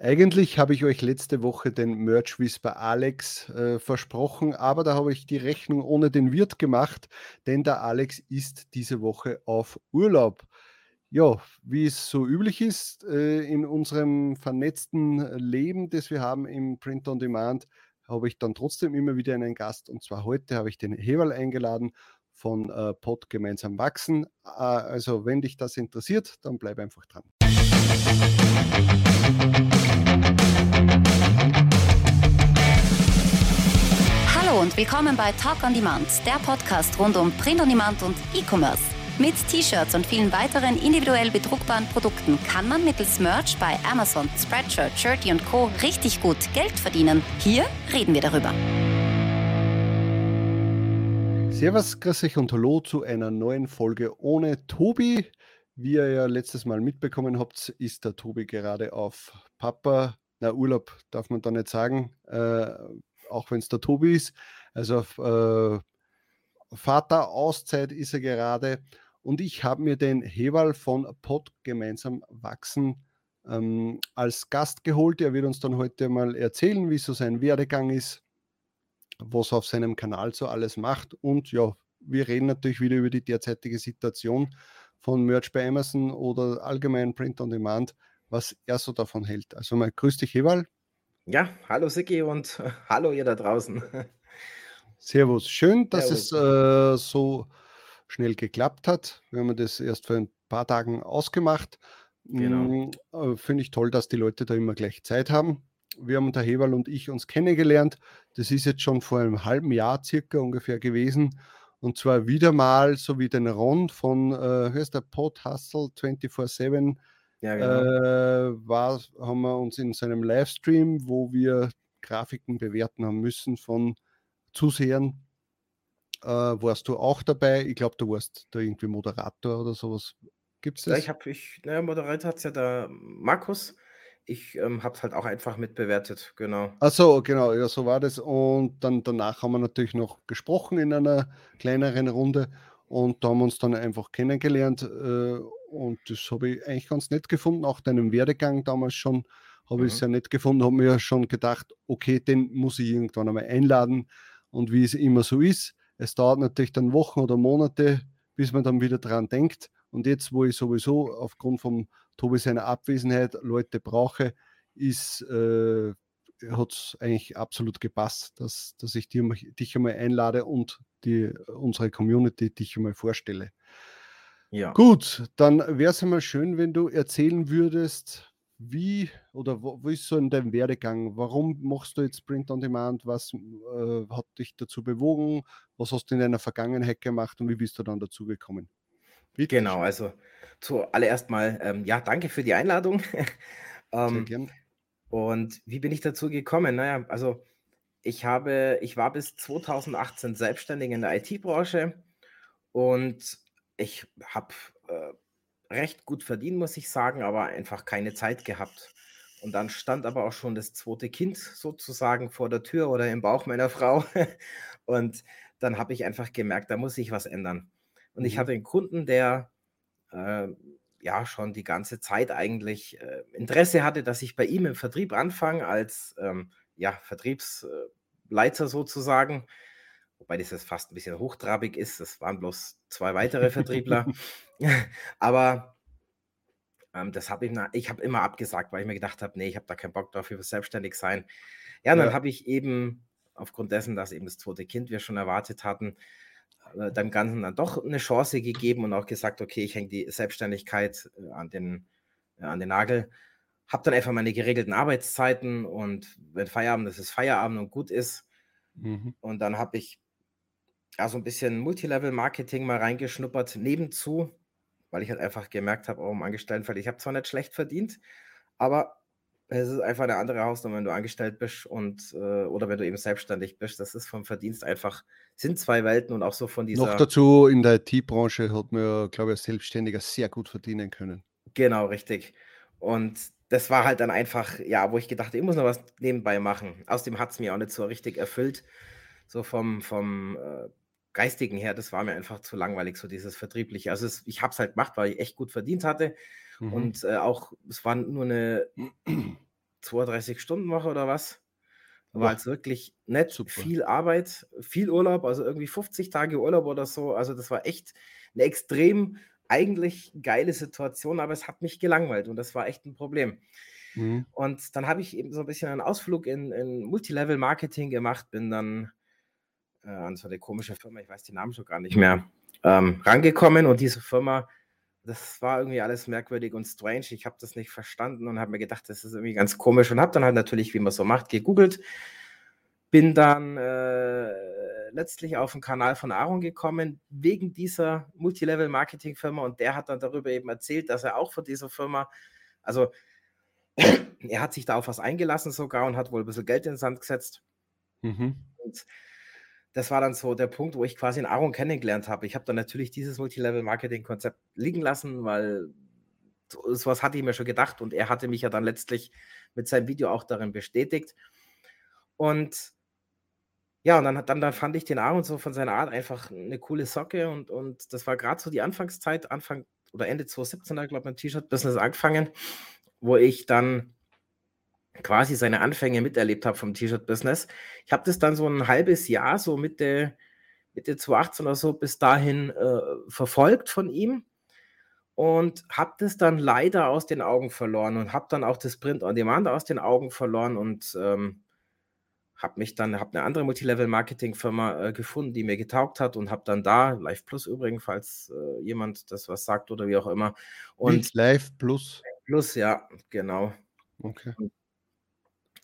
Eigentlich habe ich euch letzte Woche den Merch Whisper Alex äh, versprochen, aber da habe ich die Rechnung ohne den Wirt gemacht, denn der Alex ist diese Woche auf Urlaub. Ja, wie es so üblich ist, äh, in unserem vernetzten Leben, das wir haben im Print on Demand, habe ich dann trotzdem immer wieder einen Gast. Und zwar heute habe ich den Heval eingeladen von äh, Pod Gemeinsam Wachsen. Äh, also, wenn dich das interessiert, dann bleib einfach dran. Und willkommen bei Talk on Demand, der Podcast rund um Print on Demand und E-Commerce. Mit T-Shirts und vielen weiteren individuell bedruckbaren Produkten kann man mittels Merch bei Amazon, Spreadshirt, Shirty und Co. richtig gut Geld verdienen. Hier reden wir darüber. Servus, grüß euch und hallo zu einer neuen Folge ohne Tobi. Wie ihr ja letztes Mal mitbekommen habt, ist der Tobi gerade auf Papa, na Urlaub darf man da nicht sagen, äh, auch wenn es der Tobi ist. Also auf äh, Vater-Auszeit ist er gerade und ich habe mir den Hewal von Pod gemeinsam wachsen ähm, als Gast geholt. Er wird uns dann heute mal erzählen, wie so sein Werdegang ist, was er auf seinem Kanal so alles macht. Und ja, wir reden natürlich wieder über die derzeitige Situation von Merch bei Amazon oder allgemein Print on Demand, was er so davon hält. Also mal grüß dich, Hewal. Ja, hallo Siki und hallo ihr da draußen. Servus. Schön, dass Servus. es äh, so schnell geklappt hat. Wir haben das erst vor ein paar Tagen ausgemacht. Genau. Mm, äh, Finde ich toll, dass die Leute da immer gleich Zeit haben. Wir haben der Heberl und ich uns kennengelernt. Das ist jetzt schon vor einem halben Jahr circa ungefähr gewesen. Und zwar wieder mal, so wie den Ron von, äh, Pod Hustle 24-7, ja, genau. äh, war, haben wir uns in seinem Livestream, wo wir Grafiken bewerten haben müssen von Zusehern, äh, warst du auch dabei? Ich glaube, du warst da irgendwie Moderator oder sowas. Gibt es das? Ja, ich habe, ich, naja, moderiert hat es ja der Markus. Ich ähm, habe es halt auch einfach mitbewertet, genau. Ach so, genau, ja, so war das. Und dann danach haben wir natürlich noch gesprochen in einer kleineren Runde und da haben wir uns dann einfach kennengelernt. Äh, und das habe ich eigentlich ganz nett gefunden, auch deinen Werdegang damals schon habe mhm. ich sehr nett gefunden, habe mir schon gedacht, okay, den muss ich irgendwann einmal einladen. Und wie es immer so ist, es dauert natürlich dann Wochen oder Monate, bis man dann wieder dran denkt. Und jetzt, wo ich sowieso aufgrund von Tobi seiner Abwesenheit Leute brauche, ist, äh, hat es eigentlich absolut gepasst, dass, dass ich dir, dich einmal einlade und die, unsere Community dich einmal vorstelle. Ja. Gut, dann wäre es einmal schön, wenn du erzählen würdest, wie oder wo, wo ist so in deinem Werdegang? Warum machst du jetzt Sprint on Demand? Was äh, hat dich dazu bewogen? Was hast du in deiner Vergangenheit gemacht und wie bist du dann dazu gekommen? Bitte. Genau, also zuallererst mal, ähm, ja, danke für die Einladung. ähm, gern. Und wie bin ich dazu gekommen? Naja, also ich habe, ich war bis 2018 selbstständig in der IT-Branche und ich habe äh, recht gut verdient, muss ich sagen, aber einfach keine Zeit gehabt. Und dann stand aber auch schon das zweite Kind sozusagen vor der Tür oder im Bauch meiner Frau. Und dann habe ich einfach gemerkt, da muss sich was ändern. Und ich mhm. hatte einen Kunden, der äh, ja schon die ganze Zeit eigentlich äh, Interesse hatte, dass ich bei ihm im Vertrieb anfange als ähm, ja, Vertriebsleiter sozusagen. Wobei das jetzt fast ein bisschen hochtrabig ist. Das waren bloß zwei weitere Vertriebler. Aber ähm, das habe ich, ich habe immer abgesagt, weil ich mir gedacht habe, nee, ich habe da keinen Bock drauf, ich will selbstständig sein. Ja, und dann habe ich eben aufgrund dessen, dass eben das zweite Kind wir schon erwartet hatten, äh, dem Ganzen dann doch eine Chance gegeben und auch gesagt, okay, ich hänge die Selbstständigkeit äh, an den, äh, an den Nagel. Habe dann einfach meine geregelten Arbeitszeiten und wenn Feierabend ist, ist Feierabend und gut ist. Mhm. Und dann habe ich ja so ein bisschen Multilevel-Marketing mal reingeschnuppert, nebenzu, weil ich halt einfach gemerkt habe, oh, im Angestelltenfeld, ich habe zwar nicht schlecht verdient, aber es ist einfach eine andere Hausnummer, wenn du angestellt bist und äh, oder wenn du eben selbstständig bist. Das ist vom Verdienst einfach, sind zwei Welten und auch so von dieser. Noch dazu in der IT-Branche hat man glaube ich, als Selbstständiger sehr gut verdienen können. Genau, richtig. Und das war halt dann einfach, ja, wo ich gedacht habe, ich muss noch was nebenbei machen. Außerdem hat es mir auch nicht so richtig erfüllt. So vom, vom äh, Geistigen her, das war mir einfach zu langweilig, so dieses Vertriebliche. Also es, ich habe es halt gemacht, weil ich echt gut verdient hatte. Mhm. Und äh, auch, es war nur eine 32-Stunden-Woche oder was. War jetzt wirklich nicht Super. viel Arbeit, viel Urlaub, also irgendwie 50 Tage Urlaub oder so. Also das war echt eine extrem eigentlich geile Situation, aber es hat mich gelangweilt und das war echt ein Problem. Mhm. Und dann habe ich eben so ein bisschen einen Ausflug in, in Multilevel-Marketing gemacht, bin dann äh, an so eine komische Firma, ich weiß den Namen schon gar nicht mehr, ähm, rangekommen und diese Firma, das war irgendwie alles merkwürdig und strange. Ich habe das nicht verstanden und habe mir gedacht, das ist irgendwie ganz komisch und habe dann halt natürlich, wie man so macht, gegoogelt. Bin dann äh, letztlich auf den Kanal von Aaron gekommen, wegen dieser Multilevel-Marketing-Firma und der hat dann darüber eben erzählt, dass er auch von dieser Firma, also er hat sich da auf was eingelassen sogar und hat wohl ein bisschen Geld in den Sand gesetzt. Mhm. Und das war dann so der Punkt, wo ich quasi in Aaron kennengelernt habe. Ich habe dann natürlich dieses Multilevel-Marketing-Konzept liegen lassen, weil sowas hatte ich mir schon gedacht und er hatte mich ja dann letztlich mit seinem Video auch darin bestätigt. Und ja, und dann, dann, dann fand ich den Aaron so von seiner Art einfach eine coole Socke und, und das war gerade so die Anfangszeit, Anfang oder Ende 2017 hat, glaube ich, mein T-Shirt-Business angefangen, wo ich dann quasi seine Anfänge miterlebt habe vom T-Shirt-Business. Ich habe das dann so ein halbes Jahr, so Mitte, Mitte 2018 oder so, bis dahin äh, verfolgt von ihm und habe das dann leider aus den Augen verloren und habe dann auch das Print on Demand aus den Augen verloren und ähm, habe mich dann, habe eine andere Multilevel-Marketing-Firma äh, gefunden, die mir getaugt hat und habe dann da, Live Plus übrigens, falls äh, jemand das was sagt oder wie auch immer. Und Live Plus. Plus, ja, genau. Okay. Und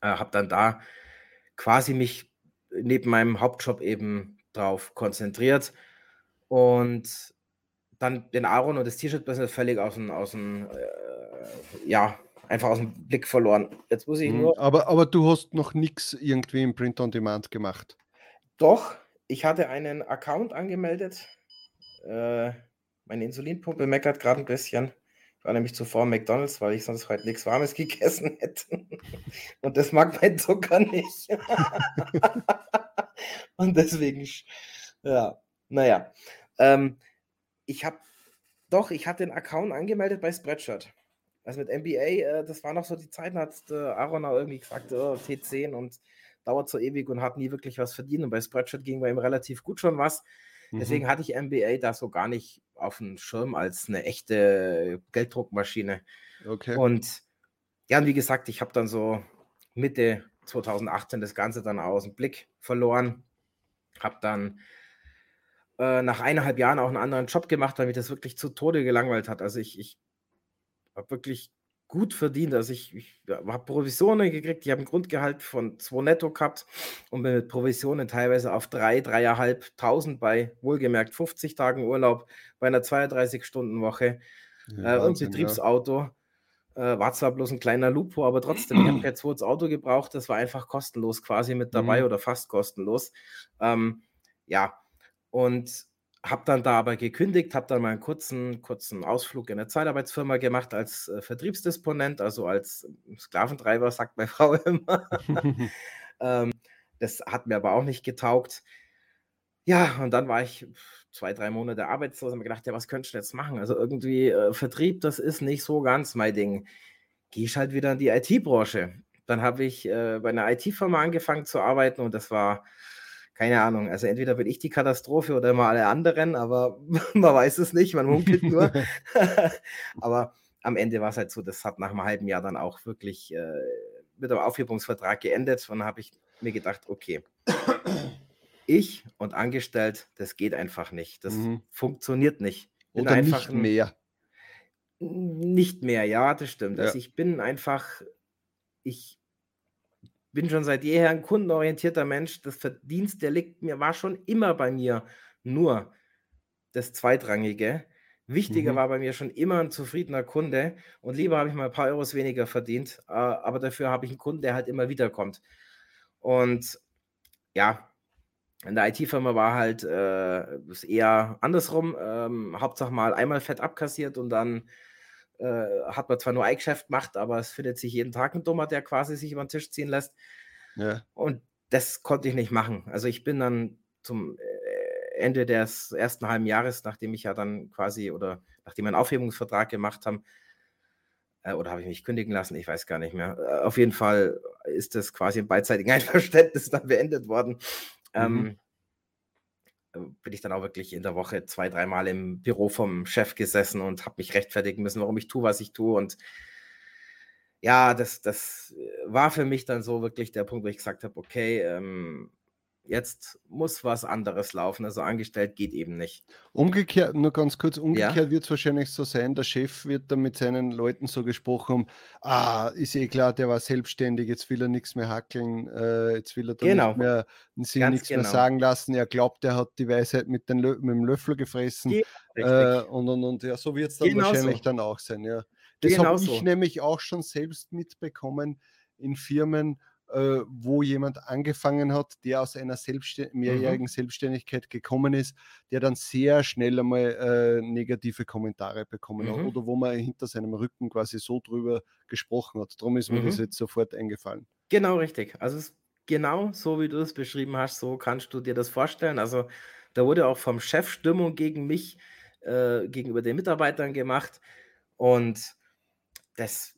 äh, habe dann da quasi mich neben meinem Hauptjob eben drauf konzentriert und dann den Aaron und das T-Shirt-Business völlig aus dem, aus dem äh, ja, einfach aus dem Blick verloren. Jetzt muss ich mhm, nur. Aber, aber du hast noch nichts irgendwie im Print on Demand gemacht. Doch, ich hatte einen Account angemeldet. Äh, meine Insulinpumpe meckert gerade ein bisschen. War nämlich zuvor McDonalds, weil ich sonst heute nichts Warmes gegessen hätte. Und das mag mein Zucker nicht. Und deswegen, ja, naja. Ähm, ich habe, doch, ich hatte den Account angemeldet bei Spreadshirt. Also mit NBA, äh, das war noch so die Zeit, hat äh, Aaron auch irgendwie gesagt, oh, T10 und dauert so ewig und hat nie wirklich was verdient. Und bei Spreadshirt ging bei ihm relativ gut schon was. Deswegen mhm. hatte ich NBA da so gar nicht auf dem Schirm als eine echte Gelddruckmaschine. Okay. Und ja, und wie gesagt, ich habe dann so Mitte 2018 das Ganze dann aus dem Blick verloren. Habe dann äh, nach eineinhalb Jahren auch einen anderen Job gemacht, weil mich das wirklich zu Tode gelangweilt hat. Also ich, ich habe wirklich gut verdient. Also ich, ich habe Provisionen gekriegt, ich habe ein Grundgehalt von 2 netto gehabt und bin mit Provisionen teilweise auf 3, 3.500 bei wohlgemerkt 50 Tagen Urlaub bei einer 32-Stunden-Woche ja, äh, und Betriebsauto. Ja. Äh, war zwar bloß ein kleiner Lupo, aber trotzdem, ich habe kein zweites Auto gebraucht, das war einfach kostenlos quasi mit dabei mhm. oder fast kostenlos. Ähm, ja, und habe dann da aber gekündigt, habe dann mal einen kurzen, kurzen Ausflug in eine Zeitarbeitsfirma gemacht als äh, Vertriebsdisponent, also als Sklaventreiber, sagt meine Frau immer. ähm, das hat mir aber auch nicht getaugt. Ja, und dann war ich zwei, drei Monate arbeitslos und mir gedacht, ja, was könntest du jetzt machen? Also irgendwie äh, Vertrieb, das ist nicht so ganz mein Ding. Gehe ich halt wieder in die IT-Branche. Dann habe ich äh, bei einer IT-Firma angefangen zu arbeiten und das war keine Ahnung. Also entweder bin ich die Katastrophe oder mal alle anderen, aber man weiß es nicht, man munkelt nur. aber am Ende war es halt so, das hat nach einem halben Jahr dann auch wirklich äh, mit dem Aufhebungsvertrag geendet. Und dann habe ich mir gedacht, okay, ich und angestellt, das geht einfach nicht. Das mhm. funktioniert nicht. Bin Oder einfach nicht mehr. Nicht mehr, ja, das stimmt. Also ja. Also ich bin einfach, ich bin schon seit jeher ein kundenorientierter Mensch. Das Verdienst, der liegt mir, war schon immer bei mir nur das Zweitrangige. Wichtiger mhm. war bei mir schon immer ein zufriedener Kunde und lieber habe ich mal ein paar Euros weniger verdient, äh, aber dafür habe ich einen Kunden, der halt immer wieder kommt. Und ja, in der IT-Firma war halt äh, eher andersrum. Ähm, Hauptsache mal einmal fett abkassiert und dann äh, hat man zwar nur ein Geschäft gemacht, aber es findet sich jeden Tag ein Dummer, der quasi sich über den Tisch ziehen lässt. Ja. Und das konnte ich nicht machen. Also ich bin dann zum äh, Ende des ersten halben Jahres, nachdem ich ja dann quasi oder nachdem wir einen Aufhebungsvertrag gemacht haben, Äh, oder habe ich mich kündigen lassen? Ich weiß gar nicht mehr. Äh, auf jeden Fall ist das quasi im beidseitigen Einverständnis dann beendet worden. Mhm. Ähm, bin ich dann auch wirklich in der Woche zwei, dreimal im Büro vom Chef gesessen und habe mich rechtfertigen müssen, warum ich tue, was ich tue. Und ja, das, das war für mich dann so wirklich der Punkt, wo ich gesagt habe, okay, ähm, jetzt muss was anderes laufen. Also angestellt geht eben nicht. Umgekehrt, nur ganz kurz, umgekehrt ja. wird es wahrscheinlich so sein, der Chef wird dann mit seinen Leuten so gesprochen haben, ah, ist eh klar, der war selbstständig, jetzt will er nichts mehr hackeln, äh, jetzt will er dann genau. nicht mehr, sich nichts genau. mehr sagen lassen, er glaubt, er hat die Weisheit mit, den mit dem Löffel gefressen ja, äh, und, und, und ja, so wird es dann genau wahrscheinlich so. dann auch sein, ja. Das genau habe ich so. nämlich auch schon selbst mitbekommen in Firmen, äh, wo jemand angefangen hat, der aus einer Selbstständ mhm. mehrjährigen mhm. Selbstständigkeit gekommen ist, der dann sehr schnell einmal äh, negative Kommentare bekommen mhm. hat oder wo man hinter seinem Rücken quasi so drüber gesprochen hat. Darum ist mir mhm. das jetzt sofort eingefallen. Genau richtig. Also es genau so, wie du es beschrieben hast, so kannst du dir das vorstellen. Also da wurde auch vom Chef Stimmung gegen mich, äh, gegenüber den Mitarbeitern gemacht und das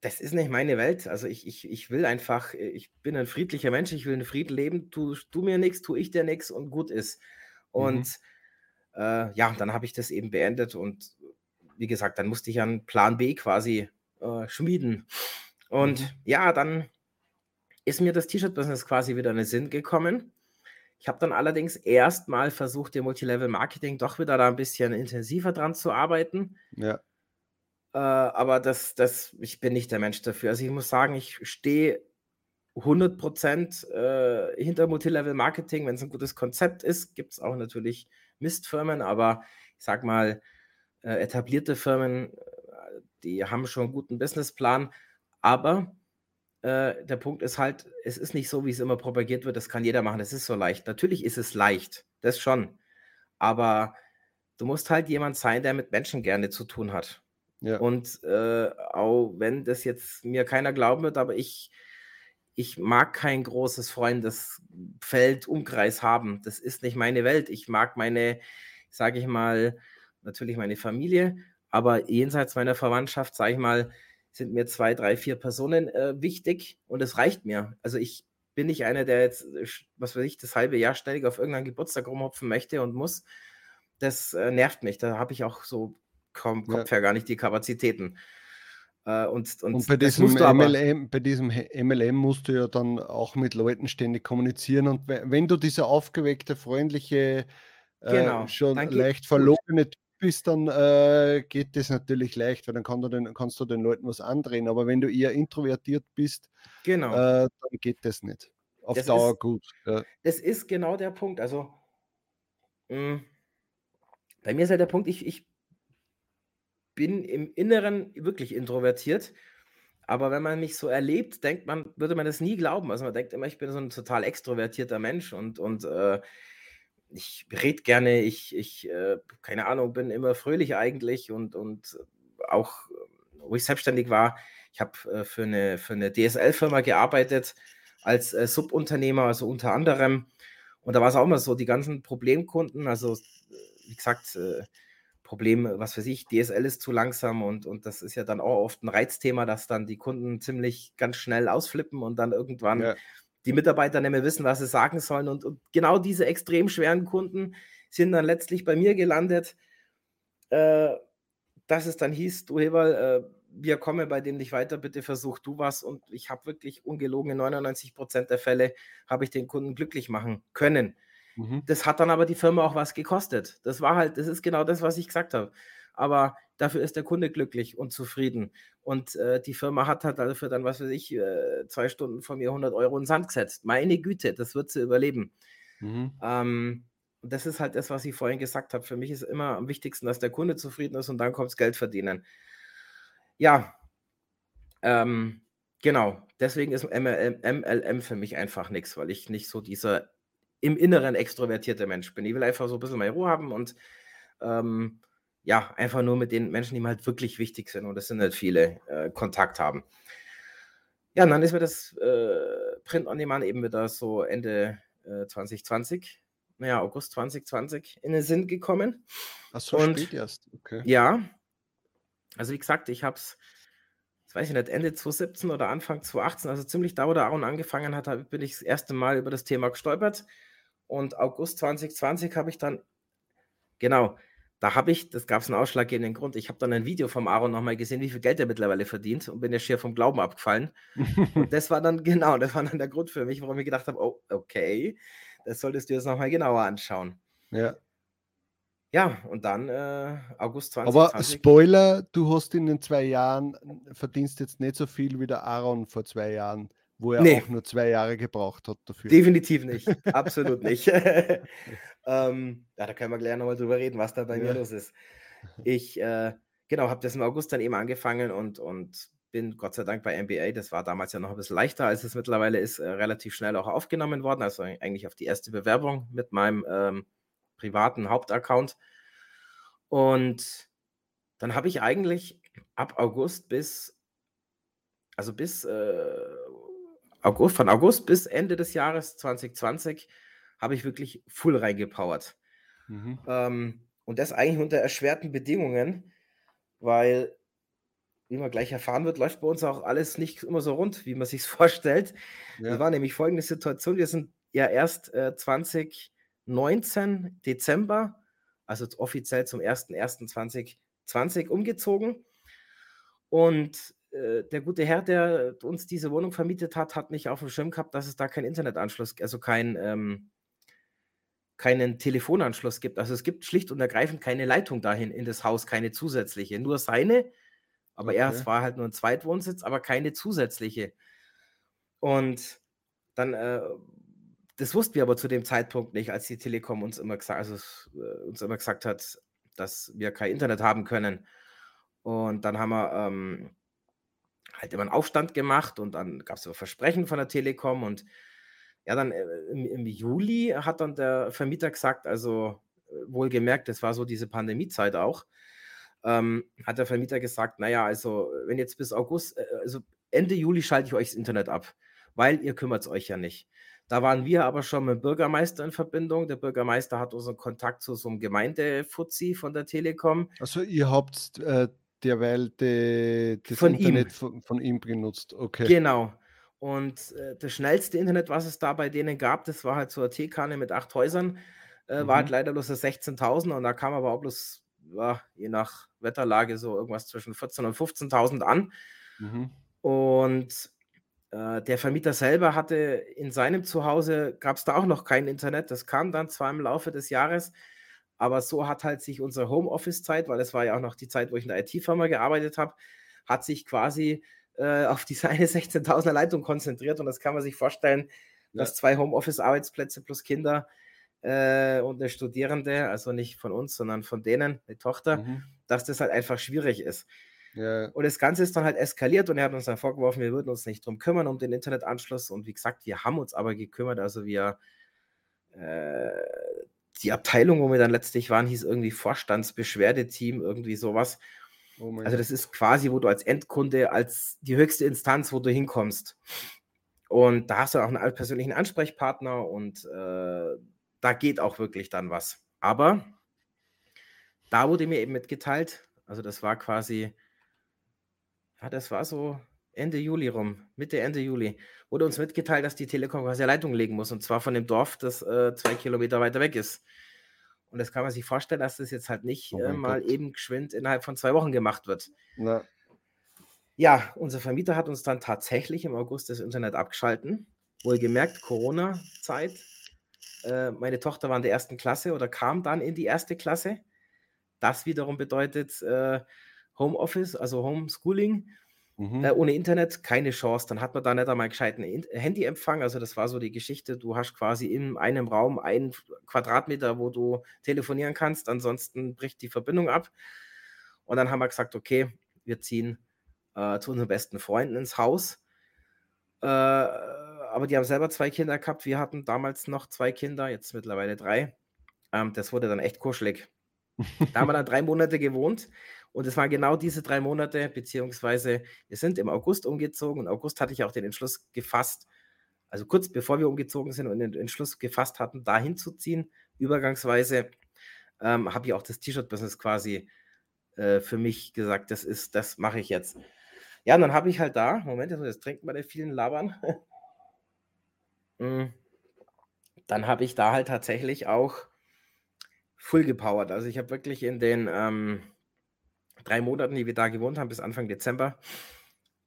das ist nicht meine Welt. Also ich, ich, ich will einfach, äh, ich bin ein friedlicher Mensch, ich will in Frieden leben, tu, tu mir nichts, tu ich dir nichts und gut ist. Und mhm. äh, ja, dann habe ich das eben beendet und wie gesagt, dann musste ich einen Plan B quasi äh, schmieden. Und mhm. ja, dann ist mir das T-Shirt-Business quasi wieder in den Sinn gekommen. Ich habe dann allerdings erstmal versucht, im Multilevel-Marketing doch wieder da ein bisschen intensiver dran zu arbeiten. Ja. Äh, aber das, das, ich bin nicht der Mensch dafür. Also ich muss sagen, ich stehe 100% äh, hinter Multilevel-Marketing, wenn es ein gutes Konzept ist. Gibt es auch natürlich Mistfirmen, aber ich sag mal, äh, etablierte Firmen, äh, die haben schon einen guten Businessplan. Aber äh, der Punkt ist halt, es ist nicht so, wie es immer propagiert wird, das kann jeder machen, es ist so leicht. Natürlich ist es leicht, das schon. Aber du musst halt jemand sein, der mit Menschen gerne zu tun hat. Ja. Und äh, auch wenn das jetzt mir keiner glauben wird, aber ich, ich mag kein großes Freundesfeld, Umkreis haben. Das ist nicht meine Welt. Ich mag meine, sage ich mal, natürlich meine Familie, aber jenseits meiner Verwandtschaft, sage ich mal, sind mir zwei, drei, vier Personen äh, wichtig und es reicht mir. Also ich bin nicht einer, der jetzt, äh, was weiß ich, das halbe Jahr ständig auf irgendeinen Geburtstag rumhopfen möchte und muss. Das äh, nervt mich. Da habe ich auch so kaum Kopf ja. her gar nicht die Kapazitäten. Äh, und, und, und, bei, diesem MLM, bei diesem MLM musst du ja dann auch mit Leuten ständig kommunizieren. Und wenn du dieser aufgeweckte, freundliche, äh, genau, schon leicht verlogene Typ bist, dann äh, geht das natürlich leicht, weil dann kann du den, kannst du den Leuten was andrehen. Aber wenn du eher introvertiert bist, genau. Äh, dann geht das nicht. Auf das Dauer ist, gut. Ja. Das ist genau der Punkt. Also mh, mm, bei mir ist halt der Punkt, ich, ich bin im Inneren wirklich introvertiert. Aber wenn man mich so erlebt, denkt man, würde man das nie glauben. Also man denkt immer, ich bin so ein total extrovertierter Mensch und, und äh, ich rede gerne, ich, ich äh, keine Ahnung, bin immer fröhlich eigentlich und, und auch, wo ich selbstständig war, ich habe äh, für eine, für eine DSL-Firma gearbeitet als äh, Subunternehmer, also unter anderem. Und da war es auch immer so, die ganzen Problemkunden, also wie gesagt, äh, Problem, was für sich, DSL ist zu langsam und, und das ist ja dann auch oft ein Reizthema, dass dann die Kunden ziemlich ganz schnell ausflippen und dann irgendwann ja. die Mitarbeiter nicht mehr wissen, was sie sagen sollen. Und, und, genau diese extrem schweren Kunden sind dann letztlich bei mir gelandet, äh, dass es dann hieß, du Heberl, äh, wir kommen bei dem nicht weiter, bitte versuch du was. Und ich habe wirklich ungelogen in 99 Prozent der Fälle, habe ich den Kunden glücklich machen können. Mhm. Das hat dann aber die Firma auch was gekostet. Das war halt, das ist genau das, was ich gesagt habe. Aber dafür ist der Kunde glücklich und zufrieden. Und äh, die Firma hat halt dafür dann, was weiß ich, äh, zwei Stunden von mir 100 Euro in den Sand gesetzt. Meine Güte, das wird sie überleben. Mhm. Ähm, und das ist halt das, was ich vorhin gesagt habe. Für mich ist immer am wichtigsten, dass der Kunde zufrieden ist und dann kommt das Geld verdienen. Ja, ähm, genau. Deswegen ist MLM, MLM für mich einfach nichts, weil ich nicht so dieser im Inneren extrovertierter Mensch bin. Ich will einfach so ein bisschen meine Ruhe haben und ähm, ja, einfach nur mit den Menschen, die mir halt wirklich wichtig sind und das sind halt viele, äh, Kontakt haben. Ja, und dann ist mir das äh, Print on Demand eben wieder so Ende äh, 2020, naja, August 2020 in den Sinn gekommen. Ach so, und, spät erst, okay. Ja, also wie gesagt, ich habe es das weiß ich nicht, Ende 2017 oder Anfang 2018, also ziemlich da, wo der Aaron angefangen hat, bin ich das erste Mal über das Thema gestolpert. Und August 2020 habe ich dann, genau, da habe ich, das gab es einen ausschlaggebenden Grund, ich habe dann ein Video vom Aaron nochmal gesehen, wie viel Geld er mittlerweile verdient und bin ja schier vom Glauben abgefallen. und das war dann, genau, das war dann der Grund für mich, warum ich gedacht habe, oh, okay, das solltest du jetzt nochmal genauer anschauen. Ja. Ja, und dann äh, August 2020. Aber Spoiler, du hast in den zwei Jahren, verdienst jetzt nicht so viel wie der Aaron vor zwei Jahren, wo er nee. auch nur zwei Jahre gebraucht hat dafür. Definitiv nicht, absolut nicht. ähm, ja, da können wir gleich nochmal drüber reden, was da bei ja. mir los ist. Ich, äh, genau, habe das im August dann eben angefangen und, und bin Gott sei Dank bei NBA, das war damals ja noch ein bisschen leichter, als es mittlerweile ist, äh, relativ schnell auch aufgenommen worden, also eigentlich auf die erste Bewerbung mit meinem ähm, privaten Hauptaccount. Und dann habe ich eigentlich ab August bis, also bis äh, August, von August bis Ende des Jahres 2020 habe ich wirklich full reingepowert. Mhm. Ähm, und das eigentlich unter erschwerten Bedingungen, weil, wie man gleich erfahren wird, läuft bei uns auch alles nicht immer so rund, wie man sich vorstellt. Ja. Das war nämlich folgende Situation: Wir sind ja erst äh, 20 19. Dezember, also offiziell zum 01.01.2020 umgezogen. Und der gute Herr, der uns diese Wohnung vermietet hat, hat nicht auf dem Schirm gehabt, dass es da keinen Internetanschluss, also kein, ähm, keinen Telefonanschluss gibt. Also es gibt schlicht und ergreifend keine Leitung dahin in das Haus, keine zusätzliche. Nur seine, aber okay. er, es war halt nur ein Zweitwohnsitz, aber keine zusätzliche. Und dann äh, das wussten wir aber zu dem Zeitpunkt nicht, als die Telekom uns immer gesagt, also, äh, uns immer gesagt hat, dass wir kein Internet haben können. Und dann haben wir ähm, halt immer einen Aufstand gemacht und dann gab es so Versprechen von der Telekom und ja, dann äh, im, im, Juli hat dann der Vermieter gesagt, also äh, wohlgemerkt, das war so diese Pandemiezeit auch, ähm, hat der Vermieter gesagt, naja, also wenn jetzt bis August, äh, also Ende Juli schalte ich euch das Internet ab, weil ihr kümmert es euch ja nicht. Da waren wir aber schon mit dem Bürgermeister in Verbindung. Der Bürgermeister hat unseren Kontakt zu so einem Gemeindefuzzi von der Telekom. Also ihr habt äh, derweil die, das von Internet ihm. Von, von, ihm benutzt. Okay. Genau. Und äh, das schnellste Internet, was es da bei denen gab, das war halt so eine T-Kanne mit acht Häusern, äh, mhm. war halt mhm. leider bloß 16.000 und da kam aber auch bloß, ja, je nach Wetterlage, so irgendwas zwischen 14.000 und 15.000 an. Mhm. Und äh, der Vermieter selber hatte in seinem Zuhause, gab es da auch noch kein Internet. Das kam dann zwar im Laufe des Jahres, aber so hat halt sich unsere Homeoffice-Zeit, weil es war ja auch noch die Zeit, wo ich in der IT-Firma gearbeitet habe, hat sich quasi äh, auf diese eine 16.000er Leitung konzentriert. Und das kann man sich vorstellen, ja. dass zwei Homeoffice-Arbeitsplätze plus Kinder äh, und eine Studierende, also nicht von uns, sondern von denen, eine Tochter, mhm. dass das halt einfach schwierig ist. Ja. Und das Ganze ist dann halt eskaliert und er hat uns dann vorgeworfen, wir würden uns nicht drum kümmern, um den Internetanschluss. Und wie gesagt, wir haben uns aber gekümmert. Also wir, äh, die Abteilung, wo wir dann letztlich waren, hieß irgendwie Vorstandsbeschwerdeteam, irgendwie sowas. Oh also das ist quasi, wo du als Endkunde, als die höchste Instanz, wo du hinkommst. Und da hast du auch einen persönlichen Ansprechpartner und äh, da geht auch wirklich dann was. Aber da wurde mir eben mitgeteilt, also das war quasi ja, das war so Ende Juli rum, Mitte, Ende Juli, wurde uns mitgeteilt, dass die Telekom quasi eine Leitung legen muss und zwar von dem Dorf, das äh, zwei Kilometer weiter weg ist. Und das kann man sich vorstellen, dass das jetzt halt nicht oh äh, mal Gott. eben geschwind innerhalb von zwei Wochen gemacht wird. Na. Ja, unser Vermieter hat uns dann tatsächlich im August das Internet abgeschalten. Wohlgemerkt, Corona-Zeit. Äh, meine Tochter war in der ersten Klasse oder kam dann in die erste Klasse. Das wiederum bedeutet, äh, Homeoffice, also Homeschooling. Mhm. Äh, ohne Internet keine Chance. Dann hat man da nicht einmal gescheiten Handyempfang. Also, das war so die Geschichte. Du hast quasi in einem Raum einen Quadratmeter, wo du telefonieren kannst. Ansonsten bricht die Verbindung ab. Und dann haben wir gesagt: Okay, wir ziehen äh, zu unseren besten Freunden ins Haus. Äh, aber die haben selber zwei Kinder gehabt. Wir hatten damals noch zwei Kinder, jetzt mittlerweile drei. Ähm, das wurde dann echt kuschelig. da haben wir dann drei Monate gewohnt und es waren genau diese drei Monate, beziehungsweise wir sind im August umgezogen. Und August hatte ich auch den Entschluss gefasst, also kurz bevor wir umgezogen sind und den Entschluss gefasst hatten, da hinzuziehen, übergangsweise, ähm, habe ich auch das T-Shirt-Business quasi äh, für mich gesagt, das ist, das mache ich jetzt. Ja, und dann habe ich halt da, Moment, jetzt trinken bei den vielen Labern. Mm. dann habe ich da halt tatsächlich auch full gepowert. Also ich habe wirklich in den ähm, drei Monaten, die wir da gewohnt haben, bis Anfang Dezember,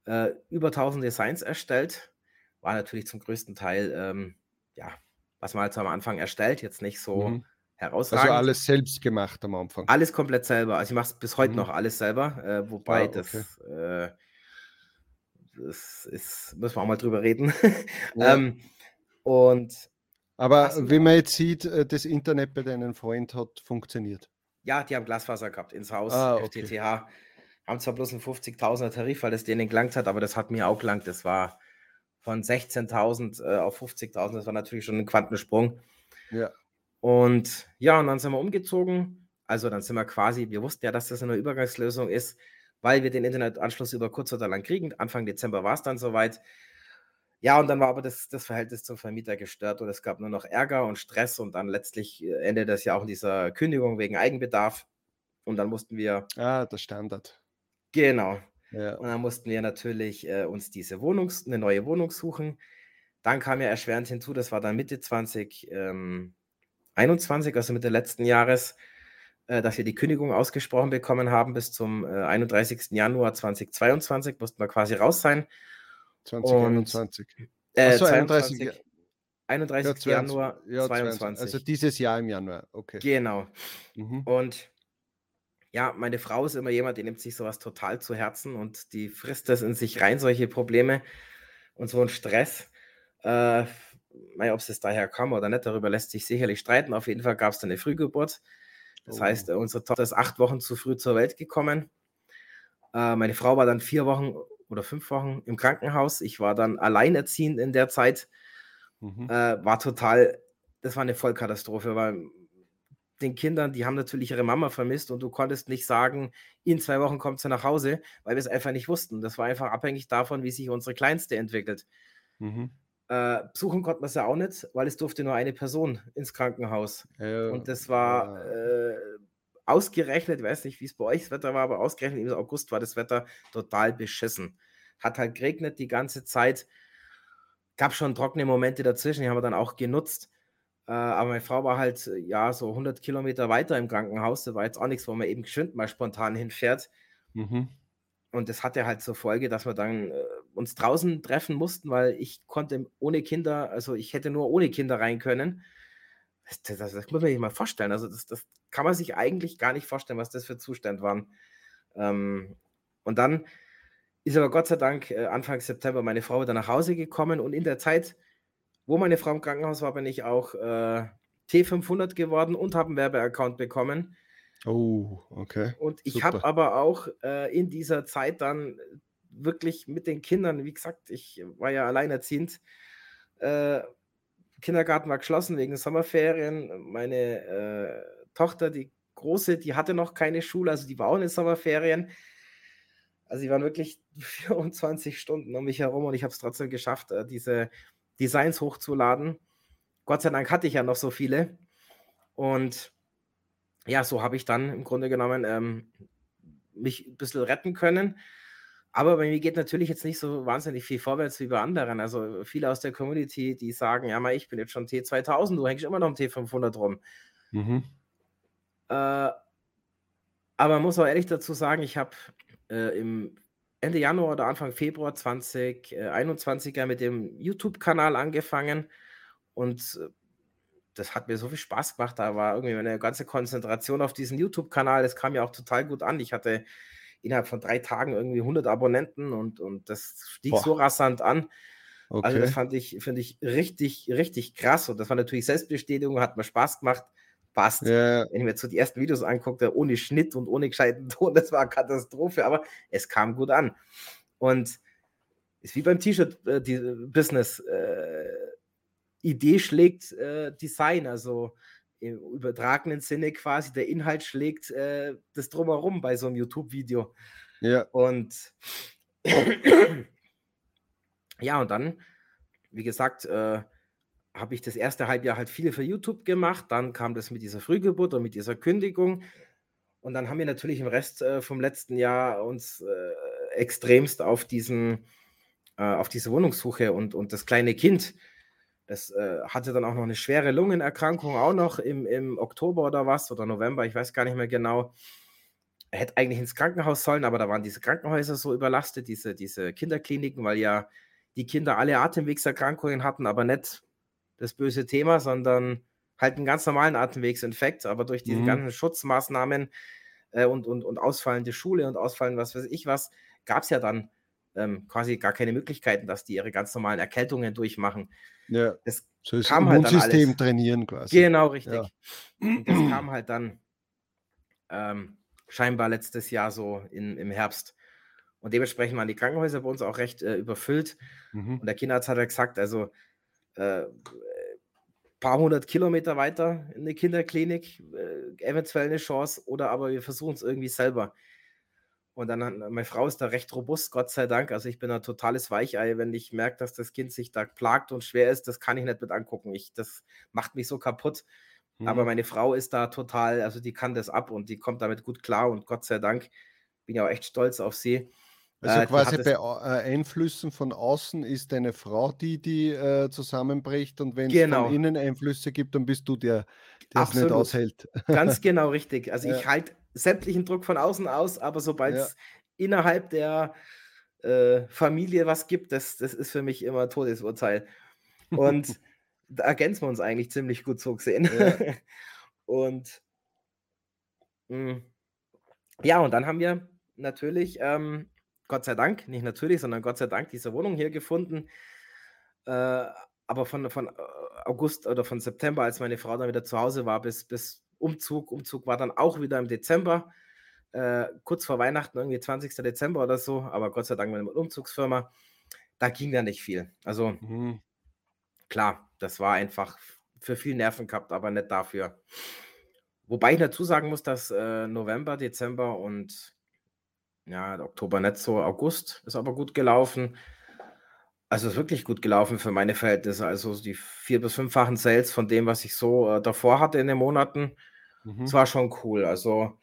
äh, über 1000 Designs erstellt. War natürlich zum größten Teil, ähm, ja, was man halt so am Anfang erstellt, jetzt nicht so mhm. herausragend. Also alles selbst gemacht am Anfang. Alles komplett selber. Also ich mache es bis heute mhm. noch alles selber, äh, wobei ah, okay. das, äh, das ist, müssen wir auch mal drüber reden. Ja. ähm, und aber wie man jetzt sieht, äh, das Internet bei deinem Freund hat funktioniert. Ja, die haben Glasfaser gehabt ins Haus, ah, okay. FTTH. Haben zwar bloß einen 50.000er Tarif, weil das denen gelangt hat, aber das hat mir auch gelangt. Das war von 16.000 äh, auf 50.000. Das war natürlich schon ein Quantensprung. Ja. Und ja, und dann sind wir umgezogen. Also dann sind wir quasi, wir wussten ja, dass das eine Übergangslösung ist, weil wir den Internetanschluss über kurz oder lang kriegen. Anfang Dezember war es dann soweit. Ja, und dann war aber das, das Verhältnis zum Vermieter gestört und es gab nur noch Ärger und Stress und dann letztlich äh, endete das ja auch in dieser Kündigung wegen Eigenbedarf. Und dann mussten wir. Ah, der Standard. Genau. Ja. Und dann mussten wir natürlich äh, uns diese Wohnung, eine neue Wohnung suchen. Dann kam ja erschwerend hinzu, das war dann Mitte 2021, ähm, also Mitte letzten Jahres, äh, dass wir die Kündigung ausgesprochen bekommen haben. Bis zum äh, 31. Januar 2022 mussten wir quasi raus sein. 2021. Äh, so, 31. 31. Ja, Januar ja, 22. Also dieses Jahr im Januar, okay. Genau. Mhm. Und ja, meine Frau ist immer jemand, die nimmt sich sowas total zu Herzen und die frisst das in sich rein, solche Probleme und so ein Stress. Äh, ob es daher kam oder nicht, darüber lässt sich sicherlich streiten. Auf jeden Fall gab es eine Frühgeburt. Das oh. heißt, unsere Tochter ist acht Wochen zu früh zur Welt gekommen. Äh, meine Frau war dann vier Wochen oder fünf Wochen im Krankenhaus. Ich war dann alleinerziehend in der Zeit. Mhm. Äh, war total, das war eine Vollkatastrophe, weil den Kindern, die haben natürlich ihre Mama vermisst und du konntest nicht sagen, in zwei Wochen kommt sie nach Hause, weil wir es einfach nicht wussten. Das war einfach abhängig davon, wie sich unsere Kleinste entwickelt. Mhm. Äh, besuchen konnten wir es ja auch nicht, weil es durfte nur eine Person ins Krankenhaus. Ja, und das war ja. äh, ausgerechnet, ich weiß nicht, wie es bei euch das Wetter war, aber ausgerechnet im August war das Wetter total beschissen. Hat halt geregnet die ganze Zeit. Gab schon trockene Momente dazwischen, die haben wir dann auch genutzt. Äh, aber meine Frau war halt, ja, so 100 Kilometer weiter im Krankenhaus. Das war jetzt auch nichts, wo man eben geschwind mal spontan hinfährt. Mhm. Und das hatte halt zur Folge, dass wir dann äh, uns draußen treffen mussten, weil ich konnte ohne Kinder, also ich hätte nur ohne Kinder rein können. Das, das, das muss man sich mal vorstellen. Also das, das kann man sich eigentlich gar nicht vorstellen, was das für Zustände waren. Ähm, und dann ist aber Gott sei Dank äh, Anfang September meine Frau wieder nach Hause gekommen und in der Zeit, wo meine Frau im Krankenhaus war, bin ich auch äh, T500 geworden und habe einen Werbeaccount bekommen. Oh, okay. Und ich habe aber auch äh, in dieser Zeit dann wirklich mit den Kindern, wie gesagt, ich war ja alleinerziehend, äh, Kindergarten war geschlossen wegen Sommerferien. Meine äh, Tochter, die große, die hatte noch keine Schule, also die war auch in den Sommerferien. Also die waren wirklich 24 Stunden um mich herum und ich habe es trotzdem geschafft, äh, diese Designs hochzuladen. Gott sei Dank hatte ich ja noch so viele. Und ja, so habe ich dann im Grunde genommen ähm, mich ein bisschen retten können. Aber bei mir geht natürlich jetzt nicht so wahnsinnig viel vorwärts wie bei anderen. Also viele aus der Community, die sagen, ja, mal, ich bin jetzt schon T2000, du hängst immer noch im T500 rum. Mhm. Äh, aber man muss auch ehrlich dazu sagen, ich habe äh, im Ende Januar oder Anfang Februar 2021 ja mit dem YouTube-Kanal angefangen und äh, das hat mir so viel Spaß gemacht. Da war irgendwie meine ganze Konzentration auf diesen YouTube-Kanal. Das kam ja auch total gut an. Ich hatte innerhalb von drei Tagen irgendwie 100 Abonnenten und, und das stieg Boah. so rasant an. Okay. Also das fand ich, finde ich richtig, richtig krass. Und das war natürlich Selbstbestätigung, hat mir Spaß gemacht. Passt. Ja. Wenn ich mir jetzt so die ersten Videos anguckte, ohne Schnitt und ohne gescheiten Ton, das war eine Katastrophe, aber es kam gut an. Und ist wie beim T-Shirt-Business. Äh, äh, Idee schlägt äh, Design, also im übertragenen Sinne quasi, der Inhalt schlägt äh, das drumherum bei so einem YouTube-Video. Ja. Und ja, und dann, wie gesagt, äh, habe ich das erste Halbjahr halt viel für YouTube gemacht. Dann kam das mit dieser Frühgeburt und mit dieser Kündigung. Und dann haben wir natürlich im Rest äh, vom letzten Jahr uns äh, extremst auf diesen, äh, auf diese Wohnungssuche und, und das kleine Kind, das äh, hatte dann auch noch eine schwere Lungenerkrankung, auch noch im, im Oktober oder was, oder November, ich weiß gar nicht mehr genau. Er hätte eigentlich ins Krankenhaus sollen, aber da waren diese Krankenhäuser so überlastet, diese, diese Kinderkliniken, weil ja die Kinder alle Atemwegserkrankungen hatten, aber nicht das böse Thema, sondern halt einen ganz normalen Atemwegsinfekt, aber durch diese mhm. ganzen Schutzmaßnahmen äh, und, und, und ausfallende Schule und ausfallen was weiß ich was, gab es ja dann ähm, quasi gar keine Möglichkeiten, dass die ihre ganz normalen Erkältungen durchmachen. Ja. Das so ist kam halt dann alles. trainieren quasi. Genau, richtig. Ja. Das kam halt dann ähm, scheinbar letztes Jahr so in, im Herbst. Und dementsprechend waren die Krankenhäuser bei uns auch recht äh, überfüllt. Mhm. Und der Kinderarzt hat ja gesagt, also äh, paar hundert Kilometer weiter in eine Kinderklinik, äh, eventuell eine Chance, oder aber wir versuchen es irgendwie selber. Und dann, meine Frau ist da recht robust, Gott sei Dank. Also ich bin ein totales Weichei, wenn ich merke, dass das Kind sich da plagt und schwer ist, das kann ich nicht mit angucken. Ich, das macht mich so kaputt. Mhm. Aber meine Frau ist da total, also die kann das ab und die kommt damit gut klar und Gott sei Dank bin ja auch echt stolz auf sie. Also äh, quasi bei äh, Einflüssen von außen ist deine Frau die, die äh, zusammenbricht und wenn es genau. von innen Einflüsse gibt, dann bist du der, der es nicht aushält. Ganz genau richtig. Also ja. ich halte sämtlichen Druck von außen aus, aber sobald es ja. innerhalb der äh, Familie was gibt, das, das ist für mich immer Todesurteil. Und da ergänzen wir uns eigentlich ziemlich gut so gesehen. Ja. und mh, hm, ja, und dann haben wir natürlich, ähm, Gott sei Dank, nicht natürlich, sondern Gott sei Dank diese Wohnung hier gefunden. Äh, aber von, von äh, August oder von September, als meine Frau dann wieder zu Hause war, bis, bis Umzug. Umzug war dann auch wieder im Dezember, äh, kurz vor Weihnachten, irgendwie 20. Dezember oder so, aber Gott sei Dank mit einer Umzugsfirma. Da ging ja nicht viel. Also mhm. klar, das war einfach für viel Nerven gehabt, aber nicht dafür. Wobei ich dazu sagen muss, dass äh, November, Dezember und ja, Oktober nicht so, August ist aber gut gelaufen. Also ist wirklich gut gelaufen für meine Verhältnisse. Also die vier- bis fünffachen Sales von dem, was ich so äh, davor hatte in den Monaten. Mhm. Das war schon cool. Also,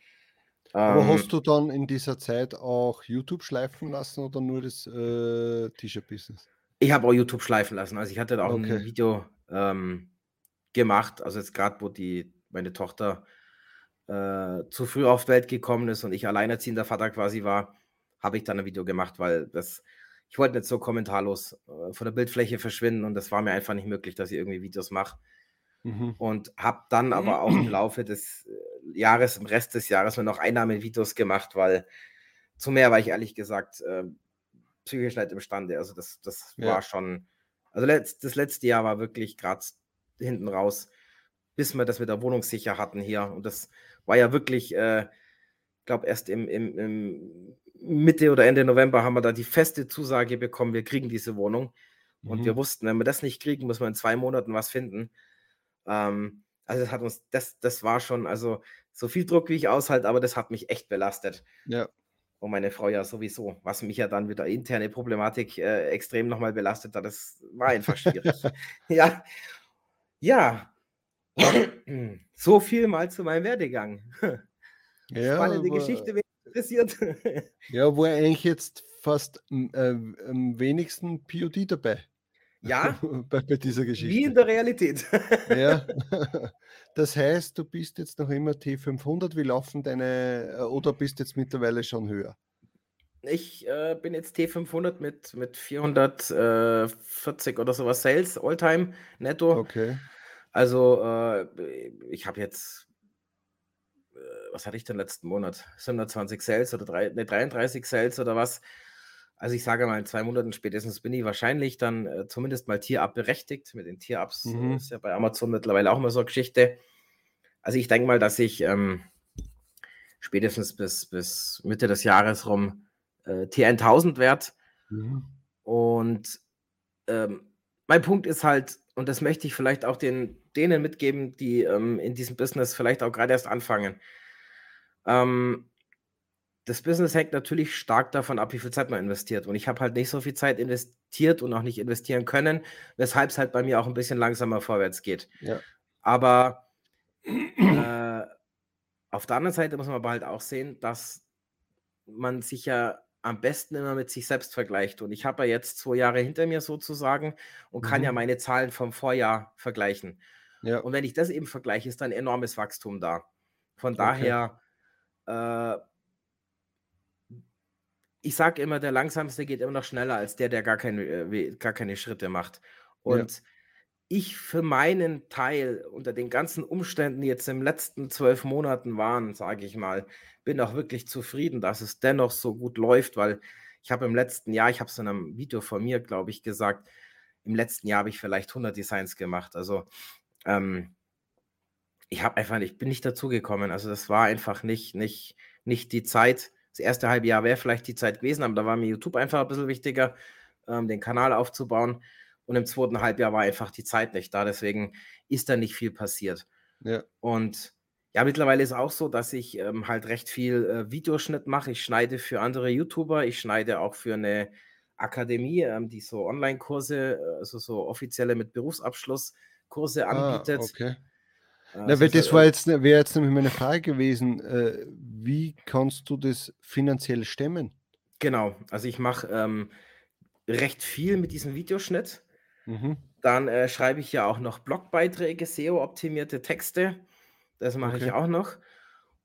Aber ähm, hast du dann in dieser Zeit auch YouTube schleifen lassen oder nur das äh, T-Shirt-Business? Ich habe auch YouTube schleifen lassen. Also ich hatte da auch okay. ein Video ähm, gemacht. Also jetzt gerade, wo die meine Tochter äh, zu früh auf die Welt gekommen ist und ich alleinerziehender Vater quasi war, habe ich dann ein Video gemacht, weil das ich wollte nicht so kommentarlos äh, von der Bildfläche verschwinden und das war mir einfach nicht möglich, dass ich irgendwie Videos mache. Mhm. Und habe dann aber auch im Laufe des äh, Jahres, im Rest des Jahres, nur noch Einnahmevideos gemacht, weil zu mehr war ich ehrlich gesagt äh, psychisch nicht imstande. Also das, das ja. war schon, also letzt, das letzte Jahr war wirklich gerade hinten raus, bis wir das mit der Wohnung sicher hatten hier. Und das war ja wirklich, äh, ich glaube, erst im, im, im Mitte oder Ende November haben wir da die feste Zusage bekommen, wir kriegen diese Wohnung. Und mhm. wir wussten, wenn wir das nicht kriegen, müssen wir in zwei Monaten was finden. Ähm, also das hat uns, das, das war schon, also so viel Druck, wie ich aushalte, aber das hat mich echt belastet. Ja. Und meine Frau ja sowieso, was mich ja dann wieder interne Problematik äh, extrem nochmal belastet hat, das war einfach schwierig. ja. Ja. so viel mal zu meinem Werdegang. Ja, Spannende Geschichte, interessiert. ja, wo eigentlich jetzt fast äh, am wenigsten POD dabei. Ja, bei, bei, dieser Geschichte. Wie in der Realität. ja. Das heißt, du bist jetzt noch immer T500. Wie laufen deine, äh, oder bist jetzt mittlerweile schon höher? Ich äh, bin jetzt T500 mit, mit 440 oder sowas Sales, Alltime netto. Okay. Also, äh, ich habe jetzt was hatte ich denn letzten Monat? 720 Sales oder drei, nee, 33 Sales oder was? Also ich sage mal, in zwei Monaten spätestens bin ich wahrscheinlich dann äh, zumindest mal Tier-Up berechtigt. Mit den Tier-Ups äh, mhm. ist ja bei Amazon mittlerweile auch mal so eine Geschichte. Also ich denke mal, dass ich ähm, spätestens bis, bis Mitte des Jahres rum äh, T1000 werde. Mhm. Und ähm, mein Punkt ist halt, und das möchte ich vielleicht auch den, denen mitgeben, die ähm, in diesem Business vielleicht auch gerade erst anfangen. Ähm, das Business hängt natürlich stark davon ab, wie viel Zeit man investiert. Und ich habe halt nicht so viel Zeit investiert und auch nicht investieren können, weshalb es halt bei mir auch ein bisschen langsamer vorwärts geht. Ja. Aber äh, auf der anderen Seite muss man aber halt auch sehen, dass man sich ja am besten immer mit sich selbst vergleicht. Und ich habe ja jetzt zwei Jahre hinter mir sozusagen und kann mhm. ja meine Zahlen vom Vorjahr vergleichen. Ja. Und wenn ich das eben vergleiche, ist dann enormes Wachstum da. Von daher, äh, ich sage immer, der Langsamste geht immer noch schneller als der, der gar keine, äh, gar keine Schritte macht. Und ja. ich für meinen Teil unter den ganzen Umständen, die jetzt in den letzten zwölf Monaten waren, sage ich mal, bin auch wirklich zufrieden, dass es dennoch so gut läuft, weil ich habe im letzten Jahr, ich habe es in einem Video von mir, glaube ich, gesagt, im letzten Jahr habe ich vielleicht 100 Designs gemacht. Also ähm, ich habe einfach ich bin nicht dazu gekommen. Also das war einfach nicht, nicht, nicht die Zeit. Das erste halbe Jahr wäre vielleicht die Zeit gewesen, aber da war mir YouTube einfach ein bisschen wichtiger, ähm, den Kanal aufzubauen. Und im zweiten Halbjahr war einfach die Zeit nicht da. Deswegen ist da nicht viel passiert. Ja. Und ja, mittlerweile ist auch so, dass ich ähm, halt recht viel äh, Videoschnitt mache. Ich schneide für andere YouTuber, ich schneide auch für eine Akademie, ähm, die so Online-Kurse, äh, also so offizielle mit Berufsabschluss Kurse ah, anbietet. Ah, okay. Na, weil das war jetzt, wäre jetzt nämlich meine Frage gewesen. Äh, wie kannst du das finanziell stemmen? Genau, also ich mache ähm, recht viel mit diesem Videoschnitt. Mhm. Dann äh, schreibe ich ja auch noch Blogbeiträge, SEO-optimierte Texte. Das mache okay. ich auch noch.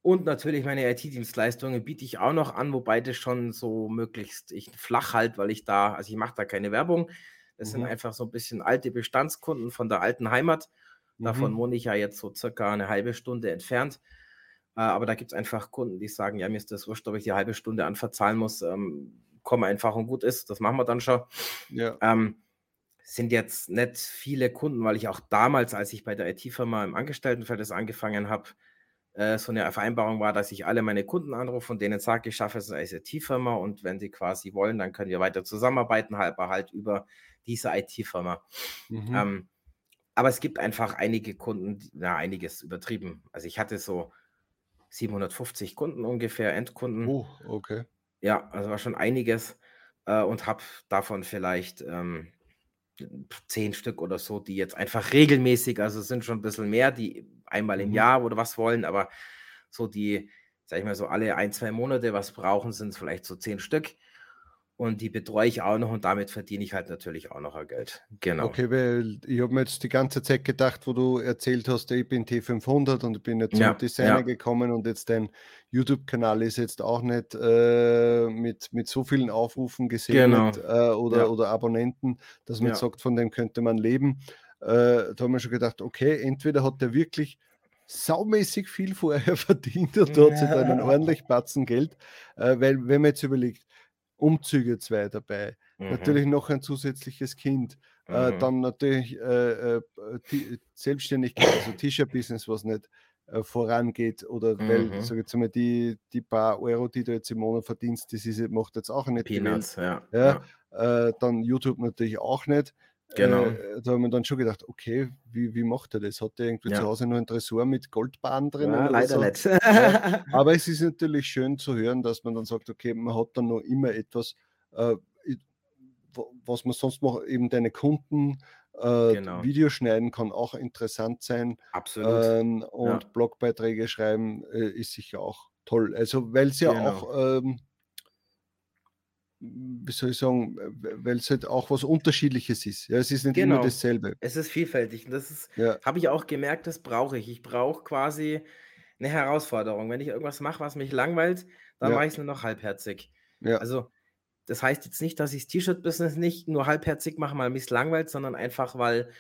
Und natürlich meine IT-Dienstleistungen biete ich auch noch an, wobei das schon so möglichst ich flach halt, weil ich da, also ich mache da keine Werbung. Das mhm. sind einfach so ein bisschen alte Bestandskunden von der alten Heimat. Davon mhm. wohne ich ja jetzt so circa eine halbe Stunde entfernt. Äh, aber da gibt es einfach Kunden, die sagen, ja, mir ist das wurscht, ob ich die halbe Stunde anverzahlen muss. Ähm, komm einfach und gut ist, das machen wir dann schon. Ja. Ähm, sind jetzt nicht viele Kunden, weil ich auch damals, als ich bei der IT-Firma im Angestelltenverhältnis angefangen habe, äh, so eine Vereinbarung war, dass ich alle meine Kunden anrufe und denen sage, ich schaffe es als IT-Firma und wenn sie quasi wollen, dann können wir weiter zusammenarbeiten, halt, halt über diese IT-Firma. Mhm. Ähm, aber es gibt einfach einige Kunden, na, einiges übertrieben. Also ich hatte so 750 Kunden ungefähr, Endkunden. Oh, okay. Ja, also war schon einiges äh, und habe davon vielleicht ähm, zehn Stück oder so, die jetzt einfach regelmäßig, also es sind schon ein bisschen mehr, die einmal im mhm. Jahr oder was wollen, aber so die, sag ich mal, so alle ein, zwei Monate was brauchen, sind es vielleicht so zehn Stück und die betreue ich auch noch und damit verdiene ich halt natürlich auch noch ein Geld. Genau. Okay, weil ich habe mir jetzt die ganze Zeit gedacht, wo du erzählt hast, ich bin T500 und ich bin jetzt ja, zum Designer ja. gekommen und jetzt dein YouTube-Kanal ist jetzt auch nicht äh, mit, mit so vielen Aufrufen gesegnet genau. äh, oder, ja. oder Abonnenten, dass man sagt, von dem könnte man leben. Äh, da haben wir schon gedacht, okay, entweder hat der wirklich saumäßig viel vorher verdient und hat sich dann einen ordentlich Batzen Geld, äh, weil wenn man jetzt überlegt, Umzüge zwei dabei, mhm. natürlich noch ein zusätzliches Kind, äh, mhm. äh, dann natürlich äh, äh Selbstständigkeit, also T-Shirt-Business, was nicht äh, vorangeht oder mhm. weil, sag jetzt mal, die, die paar Euro, die du jetzt im Monat verdienst, das ist, macht jetzt auch nicht Peanuts, ja. ja. ja. Äh, dann YouTube natürlich auch nicht. Genau. Äh, da haben wir dann schon gedacht, okay, wie, wie macht er das? Hat er irgendwie ja. zu Hause nur ein Tresor mit Goldbahn drin? Ja, leider so? nicht. ja, aber es ist natürlich schön zu hören, dass man dann sagt, okay, man hat dann noch immer etwas, äh, was man sonst macht, eben deine Kunden, äh, genau. Videos schneiden kann auch interessant sein. Absolut. Ähm, und ja. Blogbeiträge schreiben äh, ist sicher auch toll. Also, weil es ja genau. auch ähm, wie soll ich sagen, weil es halt auch was Unterschiedliches ist. Ja, es ist nicht genau. immer dasselbe. Es ist vielfältig. Und das ist, ja. habe ich auch gemerkt, das brauche ich. Ich brauche quasi eine Herausforderung. Wenn ich irgendwas mache, was mich langweilt, dann ja. mache ich es nur noch halbherzig. Ja. Also, das heißt jetzt nicht, dass ich das T-Shirt-Business nicht nur halbherzig mache, weil mich es langweilt, sondern einfach, weil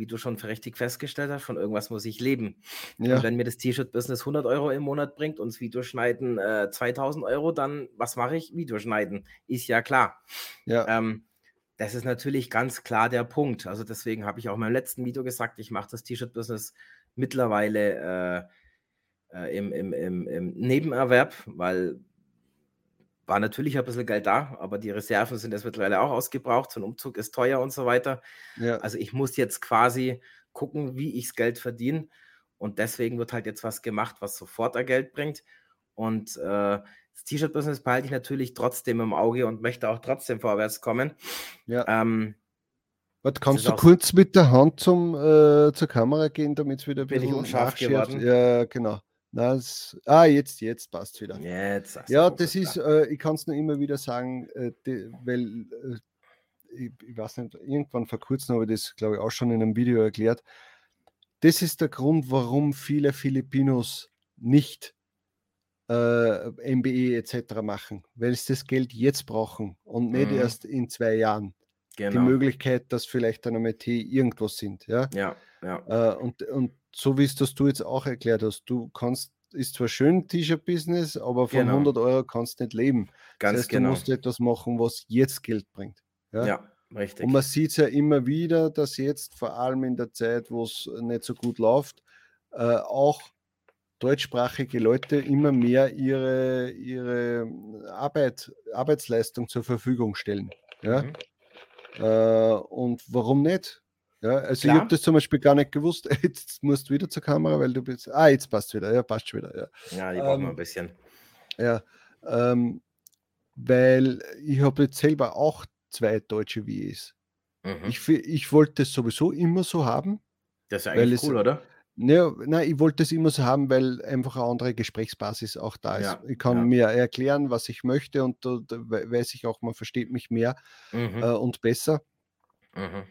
wie du schon richtig festgestellt hast, von irgendwas muss ich leben. Ja. Und wenn mir das T-Shirt-Business 100 Euro im Monat bringt und das Videoschneiden äh, 2000 Euro, dann was mache ich? Videoschneiden. Ist ja klar. Ja. Ähm, das ist natürlich ganz klar der Punkt. Also deswegen habe ich auch in meinem letzten Video gesagt, ich mache das T-Shirt-Business mittlerweile äh, äh, im, im, im, im Nebenerwerb, weil war natürlich ein bisschen Geld da, aber die Reserven sind jetzt mittlerweile auch ausgebraucht. So ein Umzug ist teuer und so weiter. Ja. Also ich muss jetzt quasi gucken, wie ich das Geld verdiene. Und deswegen wird halt jetzt was gemacht, was sofort ein Geld bringt. Und äh, das T-Shirt-Business behalte ich natürlich trotzdem im Auge und möchte auch trotzdem vorwärts kommen. Ja. Ähm, Warte, kannst du kurz mit der Hand zum, äh, zur Kamera gehen, damit es wieder ein bisschen bin ich unscharf geworden. Ja, genau. Das, ah, jetzt, jetzt passt wieder. Jetzt. Ja, das ist, äh, ich kann es nur immer wieder sagen, äh, die, weil äh, ich, ich, weiß nicht, irgendwann vor kurzem habe ich das, glaube ich, auch schon in einem Video erklärt. Das ist der Grund, warum viele Filipinos nicht äh, MBE etc. machen, weil sie das Geld jetzt brauchen und nicht mhm. erst in zwei Jahren. Genau. Die Möglichkeit, dass vielleicht ein MIT irgendwas sind. Ja, ja. ja. Äh, und, und so wie es das du jetzt auch erklärt hast, du kannst, ist zwar schön T-Shirt-Business, aber von genau. 100 Euro kannst du nicht leben. Ganz das heißt, genau. du musst etwas machen, was jetzt Geld bringt. Ja, ja richtig. Und man sieht es ja immer wieder, dass jetzt vor allem in der Zeit, wo es nicht so gut läuft, äh, auch deutschsprachige Leute immer mehr ihre, ihre Arbeit, Arbeitsleistung zur Verfügung stellen. Ja? Mhm. Äh, und warum nicht? Ja, also Klar. ich habe das zum Beispiel gar nicht gewusst. Jetzt musst du wieder zur Kamera, weil du bist. Ah, jetzt passt wieder. Ja, passt schon wieder. Ja, ja die ähm, brauchen wir ein bisschen. Ja, ähm, weil ich habe jetzt selber auch zwei deutsche VAs. Mhm. Ich, ich wollte es sowieso immer so haben. Das ist eigentlich cool, oder? Ja, nein, ich wollte es immer so haben, weil einfach eine andere Gesprächsbasis auch da ist. Ja, ich kann ja. mir erklären, was ich möchte und da, da weiß ich auch, man versteht mich mehr mhm. äh, und besser. Mhm.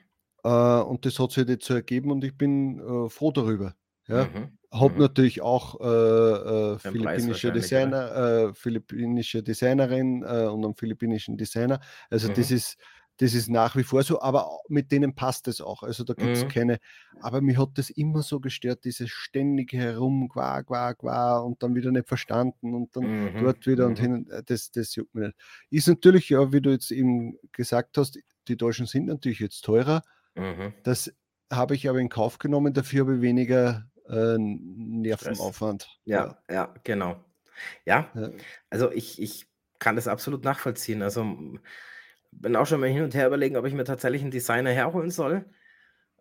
Äh, und das hat sich jetzt so ergeben und ich bin äh, froh darüber. Ja. Mhm. Habe mhm. natürlich auch äh, äh, philippinische Designer, äh, philippinische Designerin und einen philippinischen Designer. Also das mhm. ist das ist nach wie vor so, aber mit denen passt es auch. Also da gibt es mhm. keine. Aber mir hat das immer so gestört, dieses ständige Herum, qua, qua, qua und dann wieder nicht verstanden und dann mhm. dort wieder und mhm. hin. Das, das juckt mir nicht. Ist natürlich, ja, wie du jetzt eben gesagt hast, die Deutschen sind natürlich jetzt teurer. Mhm. Das habe ich aber in Kauf genommen, dafür habe ich weniger äh, Nervenaufwand. Ja, ja, ja, genau. Ja, ja, also ich, ich kann das absolut nachvollziehen. Also bin auch schon mal hin und her überlegen, ob ich mir tatsächlich einen Designer herholen soll,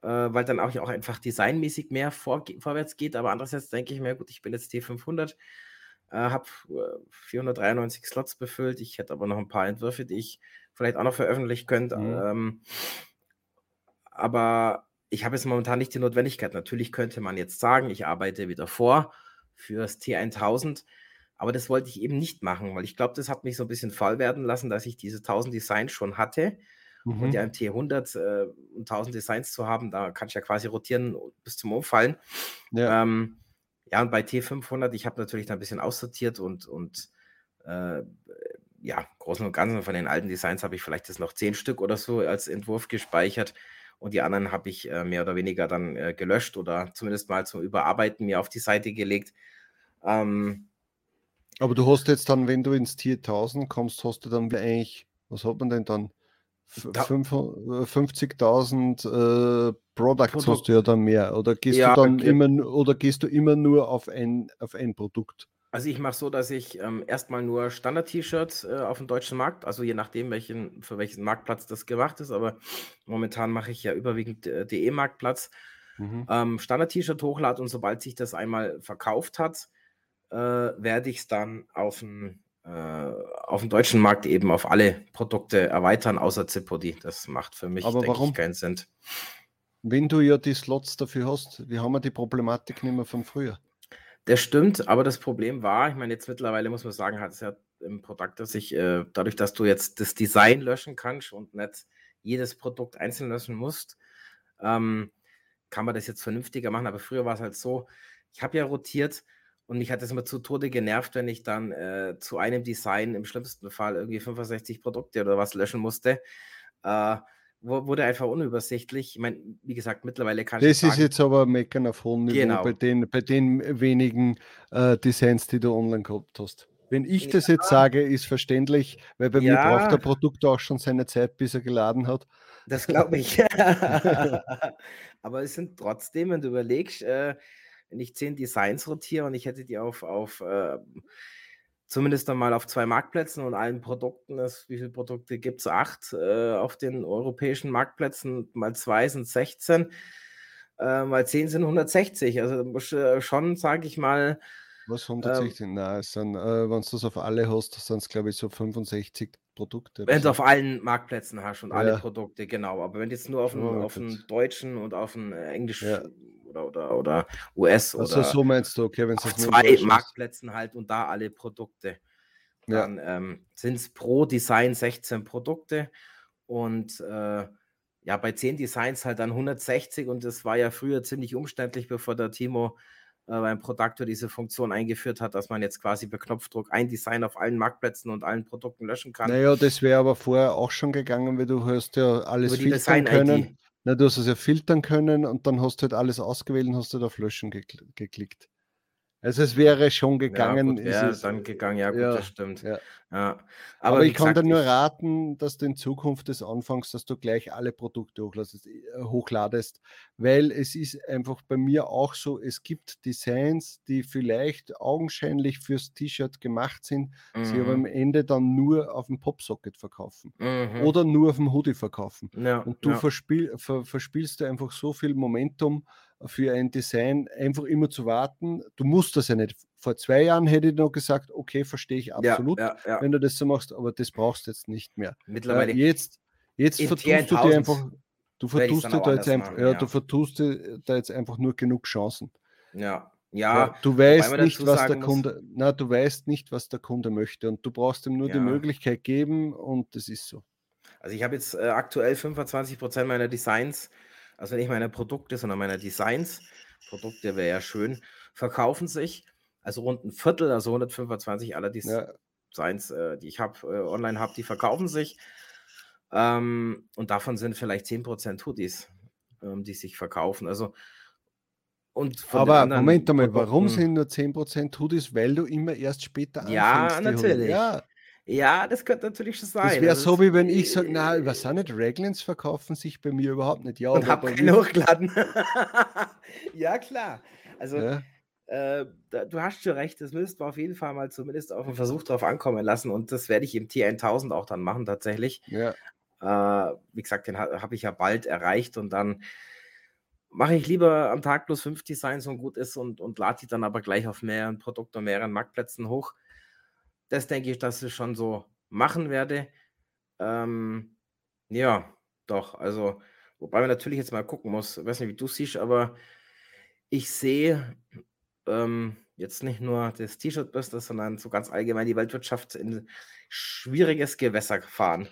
äh, weil dann auch, auch einfach designmäßig mehr vor, vorwärts geht. Aber andererseits denke ich mir, gut, ich bin jetzt T500, äh, habe äh, 493 Slots befüllt. Ich hätte aber noch ein paar Entwürfe, die ich vielleicht auch noch veröffentlichen könnte. Mhm. Ähm, aber ich habe jetzt momentan nicht die Notwendigkeit. Natürlich könnte man jetzt sagen, ich arbeite wieder vor fürs T1000, aber das wollte ich eben nicht machen, weil ich glaube, das hat mich so ein bisschen faul werden lassen, dass ich diese 1000 Designs schon hatte. Mhm. Und ja im T100 äh, 1000 Designs zu haben, da kann ich ja quasi rotieren bis zum Umfallen. Ja, ähm, ja und bei T500, ich habe natürlich da ein bisschen aussortiert und, und äh, ja, Großen und Ganzen von den alten Designs habe ich vielleicht das noch zehn Stück oder so als Entwurf gespeichert und die anderen habe ich äh, mehr oder weniger dann äh, gelöscht oder zumindest mal zum Überarbeiten mir auf die Seite gelegt. Ähm, Aber du hast jetzt dann, wenn du ins Tier 1000 kommst, hast du dann eigentlich, was hat man denn dann? 50.000 äh, Products Produkt. hast du ja dann mehr. Oder gehst ja, du dann okay. immer oder gehst du immer nur auf ein, auf ein Produkt? Also ich mache so, dass ich ähm, erstmal nur Standard-T-Shirts äh, auf dem deutschen Markt, also je nachdem, welchen, für welchen Marktplatz das gemacht ist, aber momentan mache ich ja überwiegend äh, DE-Marktplatz, mhm. ähm, Standard-T-Shirt hochlade und sobald sich das einmal verkauft hat, äh, werde ich es dann auf den, äh, auf dem deutschen Markt eben auf alle Produkte erweitern, außer Zipody. Das macht für mich, aber warum? Ich, keinen Sinn. Wenn du ja die Slots dafür hast, wir haben ja die Problematik nicht mehr von früher. Das stimmt, aber das Problem war, ich meine, jetzt mittlerweile muss man sagen, hat es ja im Produkt, dass ich, äh, dadurch, dass du jetzt das Design löschen kannst und nicht jedes Produkt einzeln löschen musst, ähm, kann man das jetzt vernünftiger machen. Aber früher war es halt so, ich habe ja rotiert und mich hat es immer zu Tode genervt, wenn ich dann äh, zu einem Design im schlimmsten Fall irgendwie 65 Produkte oder was löschen musste. Äh, wurde einfach unübersichtlich. Ich meine, wie gesagt, mittlerweile kann ich. Das ist jetzt aber Meckern auf hohem Niveau genau. bei, den, bei den wenigen äh, Designs, die du online gehabt hast. Wenn ich ja. das jetzt sage, ist verständlich, weil bei ja. mir braucht der Produkt auch schon seine Zeit, bis er geladen hat. Das glaube ich. aber es sind trotzdem, wenn du überlegst, äh, wenn ich zehn Designs rotiere und ich hätte die auf, auf äh, zumindest einmal auf zwei Marktplätzen und allen Produkten. Das, wie viele Produkte gibt es? Acht äh, auf den europäischen Marktplätzen. Mal zwei sind 16, äh, mal zehn sind 160. Also äh, schon, sage ich mal. Was 160? Ähm, Nein, es sind, äh, wenn du das auf alle hast, sind es, glaube ich, so 65 Produkte. Wenn du auf allen Marktplätzen hast und ja. alle Produkte, genau. Aber wenn du jetzt nur auf, den, auf den deutschen und auf den äh, englisch ja. Oder, oder, oder US also oder so meinst du, okay, wenn es zwei Marktplätzen halt und da alle Produkte. Dann ja. ähm, sind es pro Design 16 Produkte und äh, ja, bei 10 Designs halt dann 160 und das war ja früher ziemlich umständlich, bevor der Timo äh, beim Produktor diese Funktion eingeführt hat, dass man jetzt quasi per Knopfdruck ein Design auf allen Marktplätzen und allen Produkten löschen kann. Naja, das wäre aber vorher auch schon gegangen, weil du hast ja alles filtern können. Na, du hast es ja filtern können und dann hast du halt alles ausgewählt und hast halt auf Löschen geklickt. Also es wäre schon gegangen. Ja, gut, wäre dann gegangen, ja gut, ja, das stimmt. Ja. Ja. Aber, Aber ich gesagt, kann dir nur raten, dass du in Zukunft des Anfangs, dass du gleich alle Produkte äh, hochladest, weil es ist einfach bei mir auch so, es gibt Designs, die vielleicht augenscheinlich fürs T-Shirt gemacht sind, mhm. sie aber am mhm. Ende dann nur auf dem Popsocket verkaufen mhm. oder nur auf dem Hoodie verkaufen. Ja, Und du verspiel, ver, verspielst du einfach so viel Momentum, für ein Design einfach immer zu warten. Du musst das ja nicht. Vor zwei Jahren hätte ich noch gesagt, okay, verstehe ich absolut, ja, ja, wenn du das so machst, aber das brauchst du jetzt nicht mehr. Mittlerweile. jetzt jetzt vertust du dir einfach, du vertust dir da jetzt einfach, ja, du vertust dir da jetzt einfach nur genug Chancen. Ja. Ja, du weißt nicht, was der Kunde, na, du weißt nicht, was der Kunde möchte und du brauchst ihm nur die Möglichkeit geben und das ist so. Also ich habe jetzt äh, aktuell 25 Prozent meiner Designs also nicht meiner Produkte, sondern meiner Designs, Produkte wäre ja schön, verkaufen sich, also rund ein Viertel, also 125 aller Designs, ja. äh, die ich habe, äh, online habe, die verkaufen sich. Ähm, und davon sind vielleicht 10% Hoodies, ähm, die sich verkaufen. Also und Aber Moment einmal, warum sind nur 10% Hoodies? Weil du immer erst später anfängst. Ja, natürlich. Ja, ja, das könnte natürlich schon sein. Das wäre so, wie wenn ich sage, na, was sind nicht Raglins verkaufen sich bei mir überhaupt nicht. Ja, und hab keine hochgeladen. ja, klar. Also, ja. Äh, du hast schon recht, das müsst wir auf jeden Fall mal zumindest auf einen Versuch drauf ankommen lassen und das werde ich im T1000 auch dann machen, tatsächlich. Ja. Äh, wie gesagt, den ha habe ich ja bald erreicht und dann mache ich lieber am Tag plus fünf Designs und gut ist und, und lade die dann aber gleich auf mehreren Produkten und mehreren Marktplätzen hoch das denke ich, dass ich schon so machen werde. Ähm, ja, doch. Also, wobei man natürlich jetzt mal gucken muss, ich weiß nicht, wie du siehst, aber ich sehe ähm, jetzt nicht nur das T-Shirt-Business, sondern so ganz allgemein die Weltwirtschaft in schwieriges Gewässer fahren.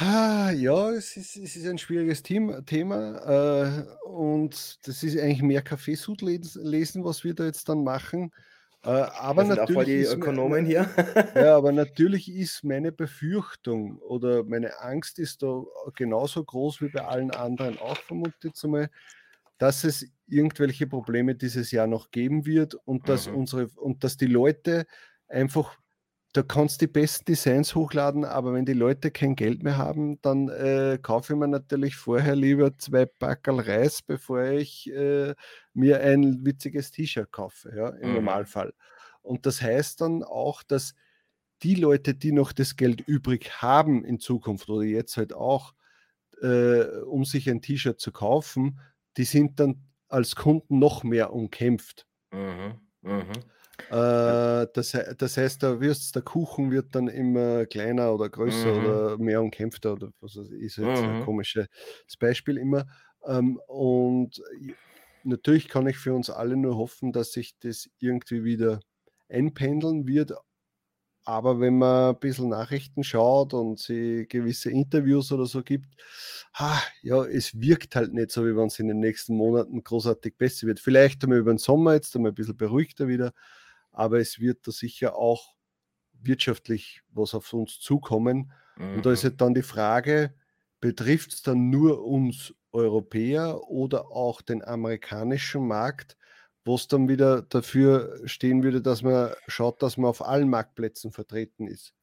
ja, es ist, es ist ein schwieriges Thema, Thema äh, und das ist eigentlich mehr Kaffeesud lesen, was wir da jetzt dann machen. Äh, aber das sind natürlich auch voll die Ökonomen hier. ja, aber natürlich ist meine Befürchtung oder meine Angst ist da genauso groß wie bei allen anderen auch vermutet zumal, dass es irgendwelche Probleme dieses Jahr noch geben wird und dass mhm. unsere und dass die Leute einfach da kannst du die besten Designs hochladen, aber wenn die Leute kein Geld mehr haben, dann äh, kaufe ich mir natürlich vorher lieber zwei Packerl Reis, bevor ich äh, mir ein witziges T-Shirt kaufe, ja, im mhm. Normalfall. Und das heißt dann auch, dass die Leute, die noch das Geld übrig haben in Zukunft oder jetzt halt auch, äh, um sich ein T-Shirt zu kaufen, die sind dann als Kunden noch mehr umkämpft. Mhm. Mhm. Äh, das, das, heißt, der, Würst, der Kuchen wird dann immer kleiner oder größer mhm. oder mehr umkämpfter oder was ist jetzt mhm. ein komisches Beispiel immer. Ähm, und natürlich kann ich für uns alle nur hoffen, dass sich das irgendwie wieder einpendeln wird. Aber wenn man ein bisschen Nachrichten schaut und sie gewisse Interviews oder so gibt, ha, ja, es wirkt halt nicht so, wie wenn es in den nächsten Monaten großartig besser wird. Vielleicht einmal über den Sommer jetzt einmal ein bisschen beruhigter wieder aber es wird da sicher auch wirtschaftlich was auf uns zukommen. Mhm. Und da ist mhm. halt dann die Frage, betrifft es dann nur uns Europäer oder auch den amerikanischen Markt, wo es dann wieder dafür stehen würde, dass man schaut, dass man auf allen Marktplätzen vertreten ist.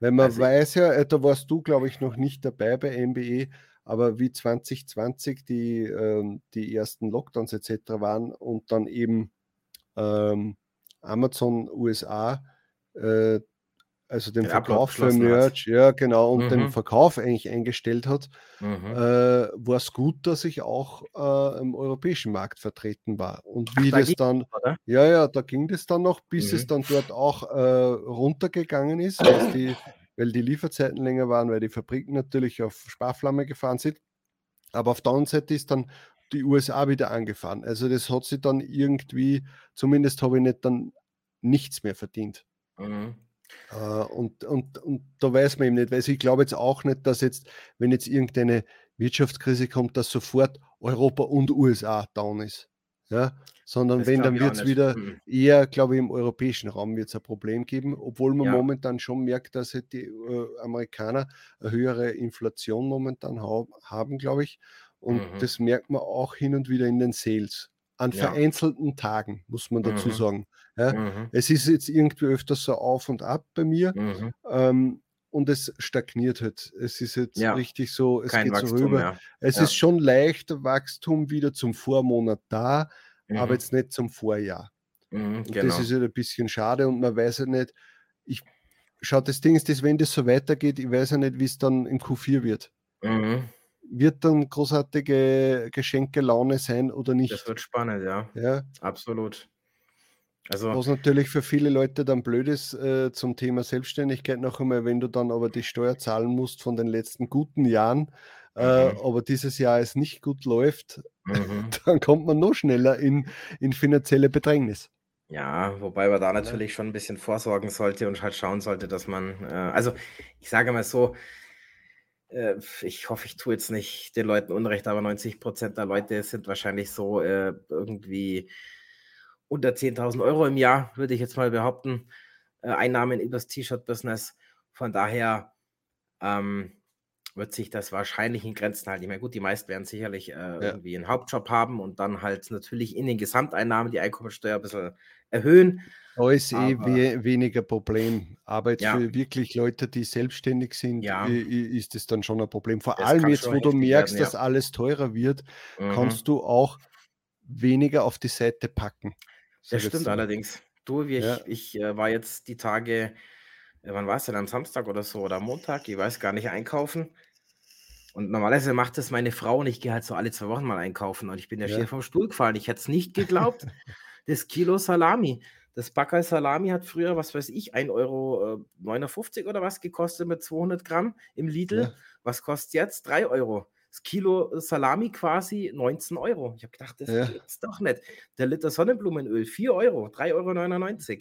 Weil man also weiß ja, äh, da warst du, glaube ich, noch nicht dabei bei MBE, aber wie 2020 die, ähm, die ersten Lockdowns etc. waren und dann eben ähm, Amazon USA, äh, also den, den Verkauf für Merch, hat. ja genau, und mhm. den Verkauf eigentlich eingestellt hat, mhm. äh, war es gut, dass ich auch äh, im europäischen Markt vertreten war. Und wie Ach, da das dann, oder? ja, ja, da ging das dann noch, bis mhm. es dann dort auch äh, runtergegangen ist, die, weil die Lieferzeiten länger waren, weil die Fabriken natürlich auf Sparflamme gefahren sind. Aber auf der anderen Seite ist dann die USA wieder angefahren. Also das hat sich dann irgendwie, zumindest habe ich nicht dann nichts mehr verdient. Mhm. Uh, und, und, und da weiß man eben nicht, weil ich glaube jetzt auch nicht, dass jetzt, wenn jetzt irgendeine Wirtschaftskrise kommt, dass sofort Europa und USA down ist. Ja? Sondern das wenn, dann wird es wieder mhm. eher, glaube ich, im europäischen Raum wird es ein Problem geben, obwohl man ja. momentan schon merkt, dass halt die äh, Amerikaner eine höhere Inflation momentan ha haben, glaube ich. Und mhm. das merkt man auch hin und wieder in den Sales. An ja. vereinzelten Tagen, muss man dazu mhm. sagen. Ja? Mhm. Es ist jetzt irgendwie öfters so auf und ab bei mir. Mhm. Ähm, und es stagniert halt. Es ist jetzt ja, richtig so, es geht Wachstum so rüber. Mehr. Es ja. ist schon leichter Wachstum wieder zum Vormonat da, mhm. aber jetzt nicht zum Vorjahr. Mhm, genau. Das ist halt ein bisschen schade und man weiß ja nicht, ich schaut, das Ding ist, dass wenn das so weitergeht, ich weiß ja nicht, wie es dann im Q4 wird. Mhm. Wird dann großartige Geschenke Laune sein oder nicht? Das wird spannend, ja. Ja. Absolut. Also, Was natürlich für viele Leute dann blöd ist äh, zum Thema Selbstständigkeit noch einmal, wenn du dann aber die Steuer zahlen musst von den letzten guten Jahren, äh, mhm. aber dieses Jahr es nicht gut läuft, mhm. dann kommt man noch schneller in, in finanzielle Bedrängnis. Ja, wobei man da natürlich schon ein bisschen vorsorgen sollte und halt schauen sollte, dass man, äh, also ich sage mal so, äh, ich hoffe, ich tue jetzt nicht den Leuten Unrecht, aber 90 Prozent der Leute sind wahrscheinlich so äh, irgendwie unter 10.000 Euro im Jahr, würde ich jetzt mal behaupten, äh, Einnahmen übers T-Shirt-Business. Von daher ähm, wird sich das wahrscheinlich in Grenzen halten. Ich meine, gut, die meisten werden sicherlich äh, ja. irgendwie einen Hauptjob haben und dann halt natürlich in den Gesamteinnahmen die Einkommensteuer ein bisschen erhöhen. Da ist eh we weniger Problem. Aber jetzt ja. für wirklich Leute, die selbstständig sind, ja. ist es dann schon ein Problem. Vor das allem jetzt, wo du merkst, werden, dass alles teurer wird, mhm. kannst du auch weniger auf die Seite packen. Das stimmt allerdings. Du, wie Ja. ich, ich äh, war jetzt die Tage, äh, wann war es denn? Am Samstag oder so oder am Montag, ich weiß gar nicht, einkaufen. Und normalerweise macht das meine Frau und ich gehe halt so alle zwei Wochen mal einkaufen und ich bin ja schier vom Stuhl gefallen. Ich hätte es nicht geglaubt. Das Kilo Salami. Das Backerl Salami hat früher, was weiß ich, 1,59 Euro äh, oder was gekostet mit 200 Gramm im Lidl. Ja. Was kostet jetzt? 3 Euro das Kilo Salami quasi 19 Euro. Ich habe gedacht, das ja. gibt's doch nicht. Der Liter Sonnenblumenöl 4 Euro, 3,99 Euro.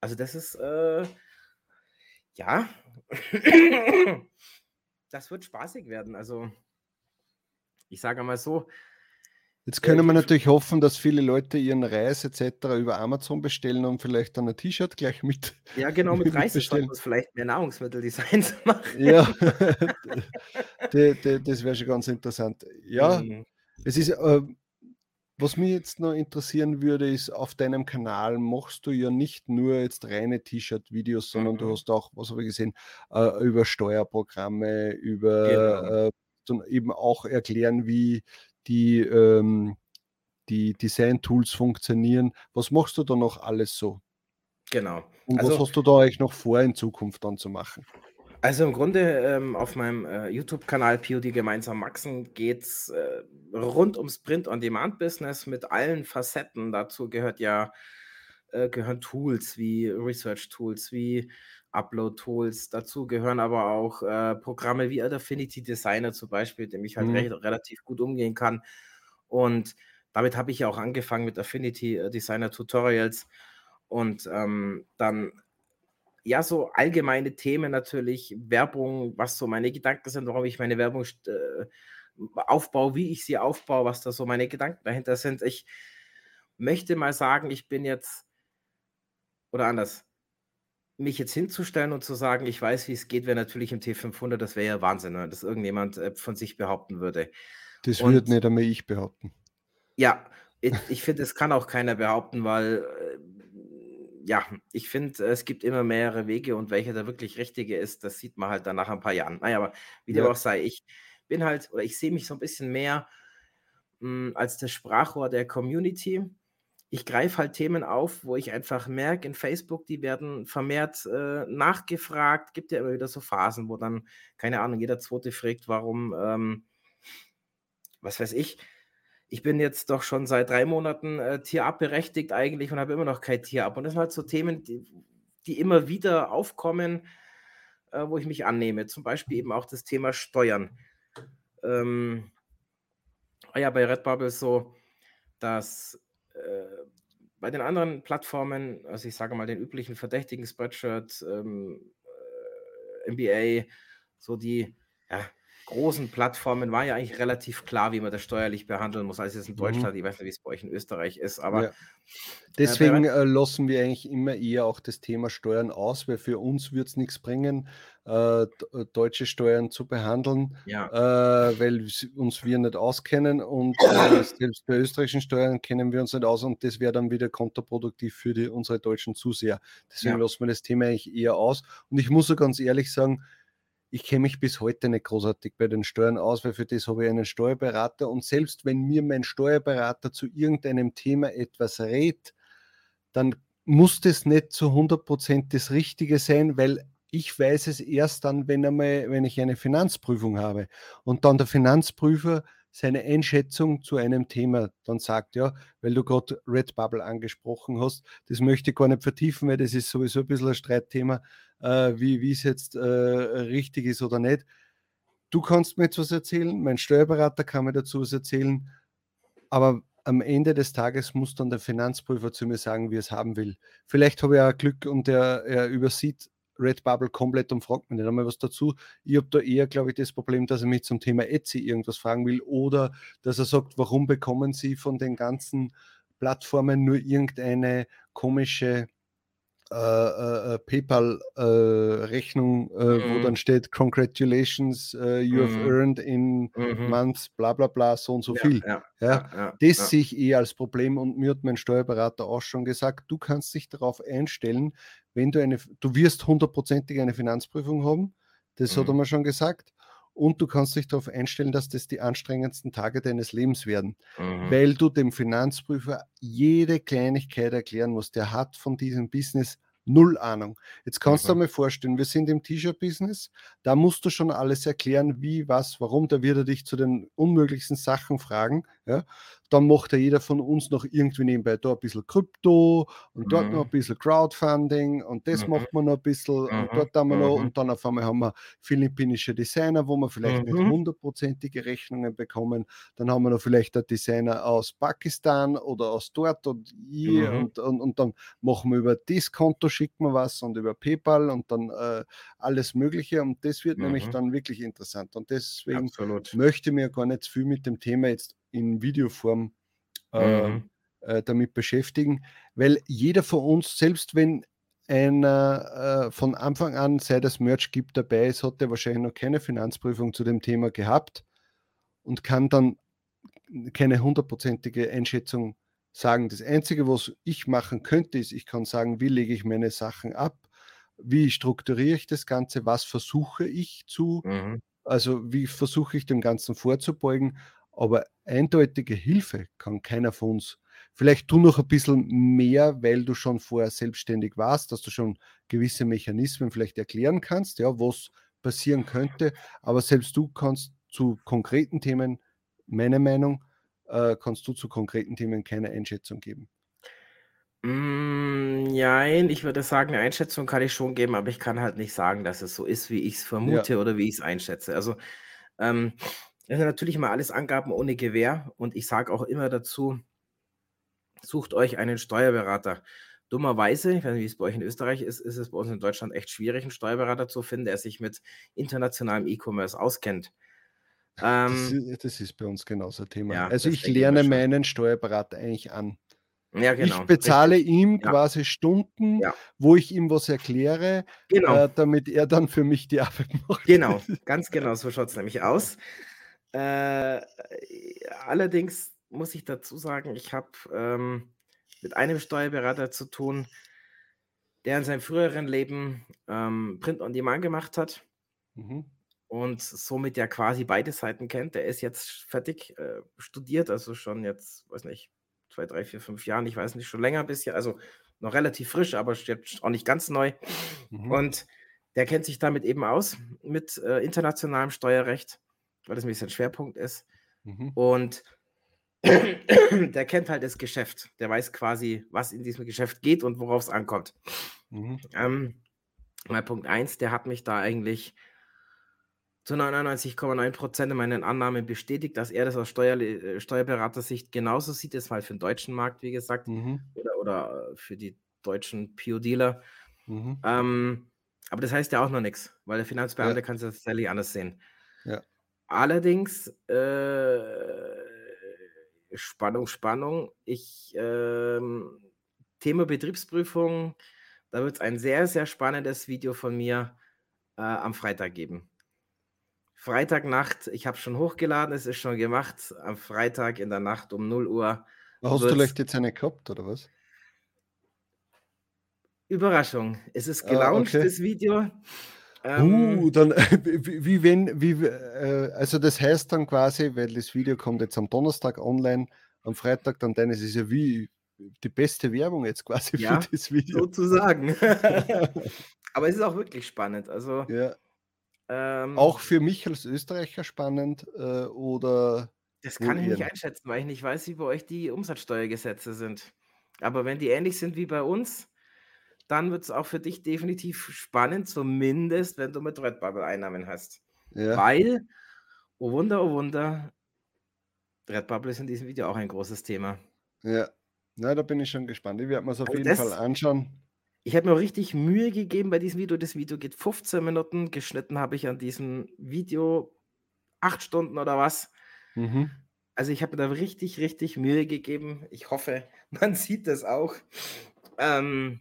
Also das ist, äh, ja, das wird spaßig werden. Also ich sage mal so, Jetzt können wir natürlich hoffen, dass viele Leute ihren Reis etc. über Amazon bestellen und vielleicht dann ein T-Shirt gleich mit. Ja, genau, mit Reis bestellen. vielleicht mehr Nahrungsmitteldesigns machen. Ja, de, de, das wäre schon ganz interessant. Ja, mhm. es ist, äh, was mich jetzt noch interessieren würde, ist, auf deinem Kanal machst du ja nicht nur jetzt reine T-Shirt-Videos, sondern mhm. du hast auch, was habe ich gesehen, äh, über Steuerprogramme, über genau. äh, eben auch erklären, wie die, ähm, die Design-Tools funktionieren. Was machst du da noch alles so? Genau. Und also, was hast du da eigentlich noch vor, in Zukunft dann zu machen? Also im Grunde ähm, auf meinem äh, YouTube-Kanal POD gemeinsam Maxen geht es äh, rund ums Print-on-Demand-Business mit allen Facetten. Dazu gehört ja äh, gehören Tools wie Research-Tools, wie Upload-Tools. Dazu gehören aber auch äh, Programme wie Affinity Designer zum Beispiel, mit dem ich halt mhm. recht, relativ gut umgehen kann. Und damit habe ich ja auch angefangen mit Affinity äh, Designer Tutorials. Und ähm, dann ja, so allgemeine Themen natürlich, Werbung, was so meine Gedanken sind, warum ich meine Werbung äh, aufbaue, wie ich sie aufbaue, was da so meine Gedanken dahinter sind. Ich möchte mal sagen, ich bin jetzt, oder anders, mich jetzt hinzustellen und zu sagen, ich weiß, wie es geht, wäre natürlich im T500, das wäre ja Wahnsinn, wenn das irgendjemand äh, von sich behaupten würde. Das und, würde nicht einmal ich behaupten. Ja, ich, ich finde, es kann auch keiner behaupten, weil, äh, ja, ich finde, es gibt immer mehrere Wege und welcher der wirklich richtige ist, das sieht man halt dann nach ein paar Jahren. Naja, aber wie dem auch sei, ich bin halt, oder ich sehe mich so ein bisschen mehr mh, hm, als das Sprachrohr der Community ich greife halt Themen auf, wo ich einfach merke, in Facebook, die werden vermehrt äh, nachgefragt. Gibt ja immer wieder so Phasen, wo dann, keine Ahnung, jeder Zweite fragt, warum, ähm, was weiß ich. Ich bin jetzt doch schon seit drei Monaten äh, Tierab eigentlich und habe immer noch kein Tierab. Und das sind halt so Themen, die, die immer wieder aufkommen, äh, wo ich mich annehme. Zum Beispiel eben auch das Thema Steuern. Ähm, ja bei Redbubble so, dass äh, bei den anderen Plattformen, also ich sage mal den üblichen verdächtigen Spreadshirt, ähm, äh, MBA, so die ja, großen Plattformen war ja eigentlich relativ klar, wie man das steuerlich behandeln muss. Also jetzt in mhm. Deutschland, mhm. ich weiß nicht, wie es bei euch in Österreich ist, aber ja. deswegen äh, lassen wir eigentlich immer eher auch das Thema Steuern aus, weil für uns wird es nichts bringen, äh, äh, deutsche Steuern zu behandeln, ja. äh, weil uns wir nicht auskennen und äh, selbst bei österreichischen Steuern kennen wir uns nicht aus und das wäre dann wieder kontraproduktiv für die, unsere deutschen Zuseher. Deswegen ja. lassen wir das Thema eigentlich eher aus. Und ich muss so ganz ehrlich sagen, ich kenne mich bis heute nicht großartig bei den Steuern aus, weil für das habe ich einen Steuerberater. Und selbst wenn mir mein Steuerberater zu irgendeinem Thema etwas rät, dann muss das nicht zu 100% das Richtige sein, weil ich weiß es erst dann, wenn, einmal, wenn ich eine Finanzprüfung habe. Und dann der Finanzprüfer seine Einschätzung zu einem Thema dann sagt, ja, weil du gerade Redbubble angesprochen hast, das möchte ich gar nicht vertiefen, weil das ist sowieso ein bisschen ein Streitthema, äh, wie es jetzt äh, richtig ist oder nicht. Du kannst mir jetzt was erzählen, mein Steuerberater kann mir dazu was erzählen, aber am Ende des Tages muss dann der Finanzprüfer zu mir sagen, wie er es haben will. Vielleicht habe ich auch Glück und er, er übersieht Redbubble komplett und fragt mich nicht einmal was dazu. Ich habe da eher, glaube ich, das Problem, dass er mich zum Thema Etsy irgendwas fragen will oder dass er sagt, warum bekommen Sie von den ganzen Plattformen nur irgendeine komische äh, äh, äh PayPal-Rechnung, äh, mhm. wo dann steht, Congratulations, you mhm. have earned in mhm. months, bla bla bla, so und so ja, viel. Ja, ja, ja das sehe ich eher als Problem und mir hat mein Steuerberater auch schon gesagt, du kannst dich darauf einstellen, wenn du eine, du wirst hundertprozentig eine Finanzprüfung haben, das hat er mhm. mir schon gesagt, und du kannst dich darauf einstellen, dass das die anstrengendsten Tage deines Lebens werden, mhm. weil du dem Finanzprüfer jede Kleinigkeit erklären musst. Der hat von diesem Business null Ahnung. Jetzt kannst mhm. du dir mal vorstellen, wir sind im T-Shirt-Business, da musst du schon alles erklären, wie, was, warum. Da wird er dich zu den unmöglichsten Sachen fragen. Ja? Dann macht ja jeder von uns noch irgendwie nebenbei da ein bisschen Krypto und dort noch ein mhm. bisschen Crowdfunding und das mhm. macht man noch ein bisschen und mhm. dort haben wir noch und dann auf einmal haben wir philippinische Designer, wo wir vielleicht nicht hundertprozentige Rechnungen bekommen. Dann haben wir noch vielleicht einen Designer aus Pakistan oder aus dort und hier und, und, und dann machen wir über das Konto schicken wir was und über PayPal und dann äh, alles Mögliche und das wird nämlich dann wirklich interessant und deswegen Absolut. möchte mir gar nicht viel mit dem Thema jetzt in Videoform äh, mhm. äh, damit beschäftigen, weil jeder von uns, selbst wenn einer äh, von Anfang an, seit es Merch gibt, dabei ist, hat er wahrscheinlich noch keine Finanzprüfung zu dem Thema gehabt und kann dann keine hundertprozentige Einschätzung sagen. Das Einzige, was ich machen könnte, ist, ich kann sagen, wie lege ich meine Sachen ab, wie strukturiere ich das Ganze, was versuche ich zu, mhm. also wie versuche ich dem Ganzen vorzubeugen aber eindeutige Hilfe kann keiner von uns. Vielleicht du noch ein bisschen mehr, weil du schon vorher selbstständig warst, dass du schon gewisse Mechanismen vielleicht erklären kannst, ja, was passieren könnte. Aber selbst du kannst zu konkreten Themen, meine Meinung, äh, kannst du zu konkreten Themen keine Einschätzung geben. Mm, nein, ich würde sagen, eine Einschätzung kann ich schon geben, aber ich kann halt nicht sagen, dass es so ist, wie ich es vermute ja. oder wie ich es einschätze. Also ähm, das sind natürlich immer alles Angaben ohne Gewähr und ich sage auch immer dazu, sucht euch einen Steuerberater. Dummerweise, ich weiß nicht, wie es bei euch in Österreich ist, ist es bei uns in Deutschland echt schwierig, einen Steuerberater zu finden, der sich mit internationalem E-Commerce auskennt. Ähm, das, das, ist bei uns genauso ein Thema. Ja, also ich lerne meinen Steuerberater eigentlich an. Ja, genau. Ich bezahle Richtig. ihm ja. quasi Stunden, ja. wo ich ihm was erkläre, genau. äh, damit er dann für mich die Arbeit macht. Genau, ganz genau, so schaut es nämlich aus. Äh, allerdings muss ich dazu sagen, ich habe ähm, mit einem Steuerberater zu tun, der in seinem früheren Leben ähm, Print on Demand gemacht hat mhm. und somit ja quasi beide Seiten kennt. Der ist jetzt fertig äh, studiert, also schon jetzt, weiß nicht, zwei, drei, vier, fünf Jahren, ich weiß nicht, schon länger ein bisschen, also noch relativ frisch, aber jetzt auch nicht ganz neu. Mhm. Und der kennt sich damit eben aus, mit äh, internationalem Steuerrecht weil das ein bisschen Schwerpunkt ist. Mhm. Und der kennt halt das Geschäft. Der weiß quasi, was in diesem Geschäft geht und worauf es ankommt. Mhm. Ähm, mal Punkt 1, der hat mich da eigentlich zu 99,9 Prozent in meinen Annahmen bestätigt, dass er das aus Steuer, äh, Steuerberatersicht genauso sieht. Das war halt für den deutschen Markt, wie gesagt, mhm. oder, oder äh, für die deutschen Pio-Dealer. Mhm. Ähm, aber das heißt ja auch noch nichts, weil der Finanzbeamte ja. kann es tatsächlich anders sehen. Ja. Allerdings, äh, Spannung, Spannung. Ich, ähm, Thema Betriebsprüfung, da wird es ein sehr, sehr spannendes Video von mir äh, am Freitag geben. Freitagnacht, ich habe schon hochgeladen, es ist schon gemacht. Am Freitag in der Nacht um 0 Uhr. Hast du vielleicht jetzt eine gehabt oder was? Überraschung. Es ist gelauncht, ah, okay. das Video. Ähm, uh, dann, wie, wie wenn, wie, äh, also das heißt dann quasi, weil das Video kommt jetzt am Donnerstag online, am Freitag dann deines ist ja wie die beste Werbung jetzt quasi ja, für das Video. Sozusagen. Aber es ist auch wirklich spannend. Also ja. Ähm, Auch für mich als Österreicher spannend äh, oder. Das kann ich nicht einschätzen, weil ich nicht weiß, wie bei euch die Umsatzsteuergesetze sind. Aber wenn die ähnlich sind wie bei uns, dann wird es auch für dich definitiv spannend, zumindest wenn du mit Redbubble Einnahmen hast. Ja. Weil, oh Wunder, oh Wunder, Redbubble ist in diesem Video auch ein großes Thema. Ja, na, da bin ich schon gespannt. Ich werde mir es auf also jeden Fall anschauen. Ich habe mir richtig Mühe gegeben bei diesem Video. Das Video geht 15 Minuten. Geschnitten habe ich an diesem Video acht Stunden oder was. Mhm. Also ich habe mir da richtig, richtig Mühe gegeben. Ich hoffe, man sieht das auch. Ähm,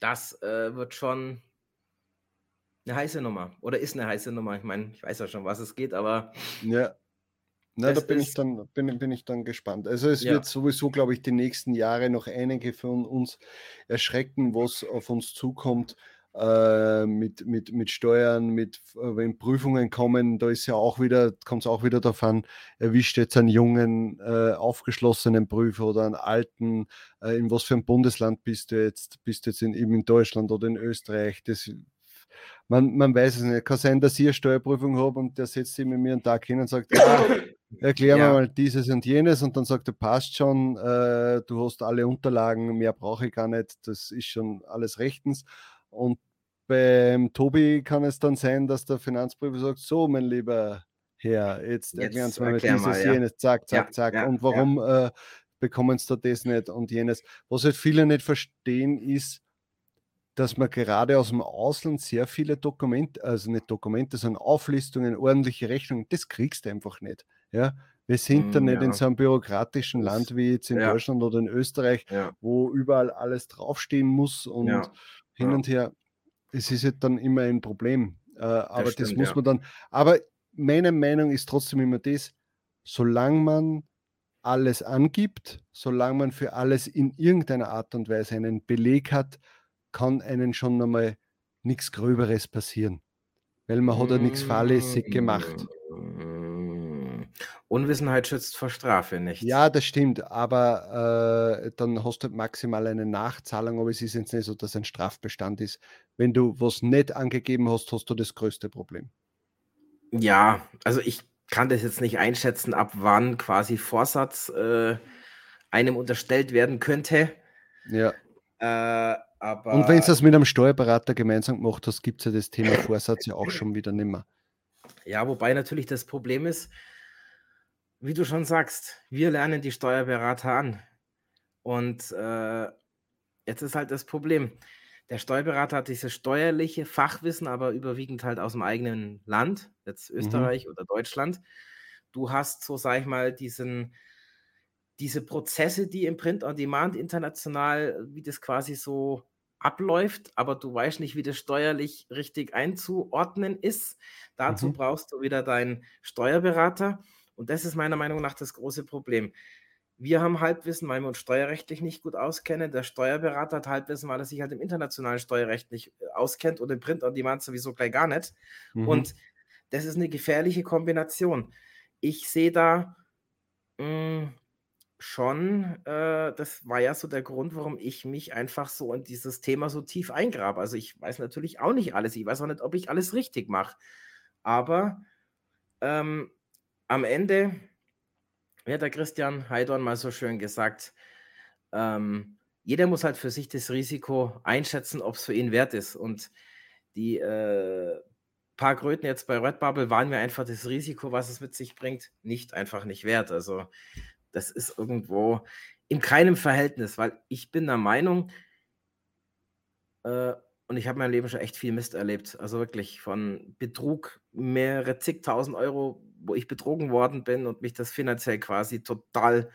das äh, wird schon eine heiße Nummer. Oder ist eine heiße Nummer. Ich meine, ich weiß ja schon, was es geht, aber ja. Na, da bin ich, dann, bin, bin ich dann gespannt. Also es ja. wird sowieso, glaube ich, die nächsten Jahre noch einige von uns erschrecken, was auf uns zukommt äh, mit, mit, mit Steuern, mit äh, wenn Prüfungen kommen, da ist ja auch wieder, kommt es auch wieder darauf an, erwischt jetzt einen jungen, äh, aufgeschlossenen Prüfer oder einen alten, äh, in was für ein Bundesland bist du jetzt, bist du jetzt in, eben in Deutschland oder in Österreich, das man, man weiß es nicht. Kann sein, dass ich eine Steuerprüfung habe und der setzt sich mit mir einen Tag hin und sagt, ah, erklär ja. mir mal dieses und jenes und dann sagt er, passt schon, äh, du hast alle Unterlagen, mehr brauche ich gar nicht, das ist schon alles rechtens. Und beim Tobi kann es dann sein, dass der Finanzprüfer sagt, so mein lieber Herr, jetzt, jetzt erklären Sie mir dieses, mal, ja. jenes, zack, zack, ja, zack. Ja, und warum äh, bekommen Sie da das nicht und jenes? Was halt viele nicht verstehen ist, dass man gerade aus dem Ausland sehr viele Dokumente, also nicht Dokumente, sondern Auflistungen, ordentliche Rechnungen, das kriegst du einfach nicht. Ja? Wir sind mm, da nicht ja. in so einem bürokratischen das, Land wie jetzt in ja. Deutschland oder in Österreich, ja. wo überall alles draufstehen muss und hin und her. Es ist halt dann immer ein Problem. Äh, aber das, stimmt, das muss man dann. Aber meine Meinung ist trotzdem immer das, solange man alles angibt, solange man für alles in irgendeiner Art und Weise einen Beleg hat, kann einen schon einmal nichts Gröberes passieren. Weil man hat ja nichts fahrlässig gemacht. Unwissenheit schützt vor Strafe nicht. Ja, das stimmt, aber äh, dann hast du halt maximal eine Nachzahlung, aber es ist jetzt nicht so, dass ein Strafbestand ist. Wenn du was nicht angegeben hast, hast du das größte Problem. Ja, also ich kann das jetzt nicht einschätzen, ab wann quasi Vorsatz äh, einem unterstellt werden könnte. Ja. Äh, aber Und wenn du das mit einem Steuerberater gemeinsam gemacht hast, gibt es ja das Thema Vorsatz ja auch schon wieder nimmer. Ja, wobei natürlich das Problem ist, wie du schon sagst, wir lernen die Steuerberater an. Und äh, jetzt ist halt das Problem. Der Steuerberater hat dieses steuerliche Fachwissen, aber überwiegend halt aus dem eigenen Land, jetzt mhm. Österreich mhm. oder Deutschland. Du hast so, sag ich mal, diesen, diese Prozesse, die im Print on Demand international, wie das quasi so abläuft, aber du weißt nicht, wie das steuerlich richtig einzuordnen ist. Dazu mhm. brauchst du wieder deinen Steuerberater. Und das ist meiner Meinung nach das große Problem. Wir haben Halbwissen, weil wir uns steuerrechtlich nicht gut auskennen. Der Steuerberater hat Halbwissen, weil er sich halt im internationalen Steuerrecht nicht äh, auskennt und im Print on Demand sowieso gleich gar nicht. Mhm. Und das ist eine gefährliche Kombination. Ich sehe da mh, hm, schon, äh, das war ja so der Grund, warum ich mich einfach so in dieses Thema so tief eingrabe. Also ich weiß natürlich auch nicht alles. Ich weiß auch nicht, ob ich alles richtig mache. Aber ähm, am Ende, wie hat der Christian Heidorn mal so schön gesagt, ähm, jeder muss halt für sich das Risiko einschätzen, ob es für ihn wert ist. Und die, äh, paar Kröten jetzt bei Redbubble waren mir einfach das Risiko, was es mit sich bringt, nicht einfach nicht wert. Also das ist irgendwo in keinem Verhältnis, weil ich bin der Meinung, äh, und ich habe mein Leben schon echt viel Mist erlebt. Also wirklich von Betrug, mehrere zigtausend Euro, wo ich betrogen worden bin und mich das finanziell quasi total,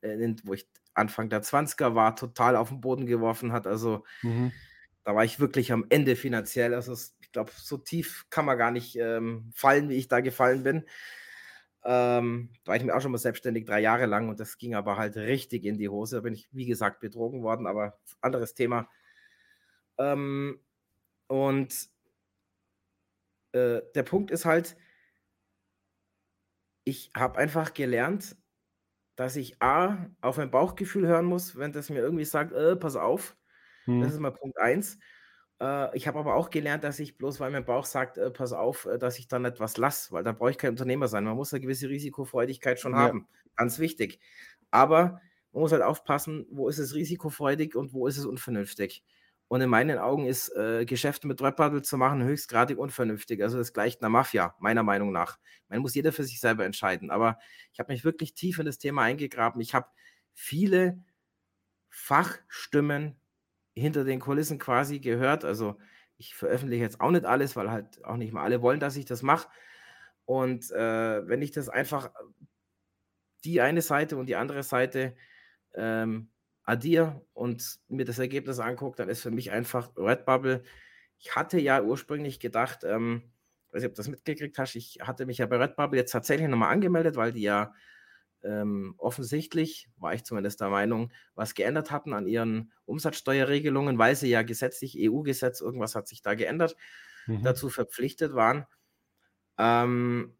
äh, wo ich Anfang der 20er war, total auf den Boden geworfen hat. Also mhm. da war ich wirklich am Ende finanziell. Also ich glaube, so tief kann man gar nicht ähm, fallen, wie ich da gefallen bin. Ähm, da war ich mir auch schon mal selbstständig, drei Jahre lang und das ging aber halt richtig in die Hose. Da bin ich, wie gesagt, betrogen worden, aber anderes Thema. Ähm, und äh, der Punkt ist halt, ich habe einfach gelernt, dass ich A, auf mein Bauchgefühl hören muss, wenn das mir irgendwie sagt, äh, pass auf. Hm. Das ist mal Punkt 1. Äh, ich habe aber auch gelernt, dass ich bloß, weil mein Bauch sagt, äh, pass auf, äh, dass ich dann etwas lasse, weil da brauche ich kein Unternehmer sein. Man muss eine gewisse Risikofreudigkeit schon ja. haben. Ganz wichtig. Aber man muss halt aufpassen, wo ist es risikofreudig und wo ist es unvernünftig. Und in meinen Augen ist äh, Geschäfte mit Threadbubble zu machen höchstgradig unvernünftig. Also das gleicht einer Mafia, meiner Meinung nach. Man muss jeder für sich selber entscheiden. Aber ich habe mich wirklich tief in das Thema eingegraben. Ich habe viele Fachstimmen hinter den Kulissen quasi gehört. Also ich veröffentliche jetzt auch nicht alles, weil halt auch nicht mal alle wollen, dass ich das mache. Und äh, wenn ich das einfach die eine Seite und die andere Seite ähm, addiere und mir das Ergebnis angucke, dann ist für mich einfach Redbubble. Ich hatte ja ursprünglich gedacht, ähm, weiß nicht, ob du das mitgekriegt hast, ich hatte mich ja bei Redbubble jetzt tatsächlich nochmal angemeldet, weil die ja ähm, offensichtlich, war ich zumindest der Meinung, was geändert hatten an ihren Umsatzsteuerregelungen, weil sie ja gesetzlich, EU-Gesetz, irgendwas hat sich da geändert, mhm. dazu verpflichtet waren. Ähm,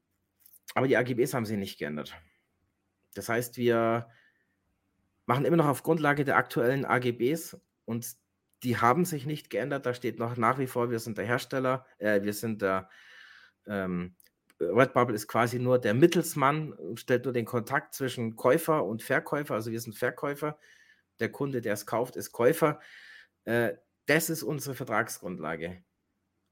aber die AGBs haben sie nicht geändert. Das heißt, wir machen immer noch auf Grundlage der aktuellen AGBs und die haben sich nicht geändert. Da steht noch nach wie vor, wir sind der Hersteller, äh, wir sind der ähm, Redbubble ist quasi nur der Mittelsmann, stellt nur den Kontakt zwischen Käufer und Verkäufer. Also wir sind Verkäufer. Der Kunde, der es kauft, ist Käufer. Äh, das ist unsere Vertragsgrundlage.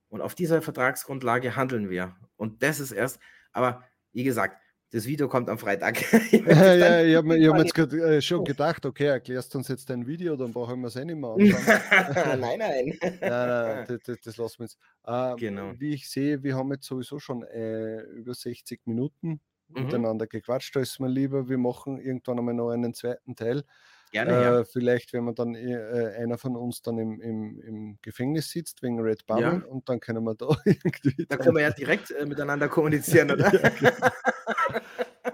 Und auf dieser Vertragsgrundlage handeln wir. Und das ist erst, aber wie gesagt, das Video kommt am Freitag. ja, ja, ich habe mir, hab jetzt grad, äh, schon gedacht, okay, erklärst du uns jetzt dein Video, dann brauchen wir es eh nicht mehr anschauen. nein, nein. nein das, das, das, lassen wir jetzt. Äh, genau. Wie ich sehe, wir haben jetzt sowieso schon äh, über 60 Minuten mhm. miteinander gequatscht. Da ist mir lieber, wir machen irgendwann einmal noch einen zweiten Teil. Gerne, äh, ja. Vielleicht, wenn man dann äh, einer von uns dann im, im, im Gefängnis sitzt wegen Red Bubble ja. und dann können wir da irgendwie. Da können wir ja direkt äh, miteinander kommunizieren, oder? ja, genau.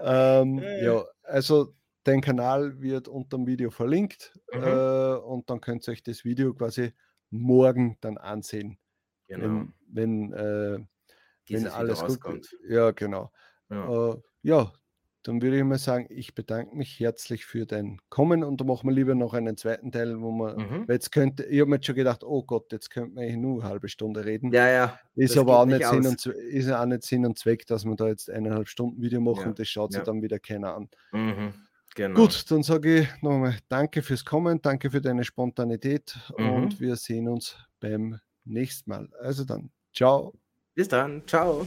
Ähm, ja, also dein Kanal wird unter dem Video verlinkt mhm. äh, und dann könnt ihr euch das Video quasi morgen dann ansehen. Genau. Wenn, wenn, äh, wenn alles gut kommt. Ja, genau. Ja. Äh, ja, dann würde ich mal sagen, ich bedanke mich herzlich für dein Kommen und dann machen wir lieber noch einen zweiten Teil, wo man, mhm. jetzt könnte, ich habe mir jetzt schon gedacht, oh Gott, jetzt könnte man eigentlich nur eine halbe Stunde reden. Ja, ja. Ist aber auch nicht, Sinn und, ist auch nicht Sinn und Zweck, dass wir da jetzt eineinhalb Stunden Video machen, ja. das schaut sich ja. dann wieder keiner an. Mhm. Genau. Gut, dann sage ich nochmal Danke fürs Kommen, danke für deine Spontanität mhm. und wir sehen uns beim nächsten Mal. Also dann, ciao. Bis dann, ciao.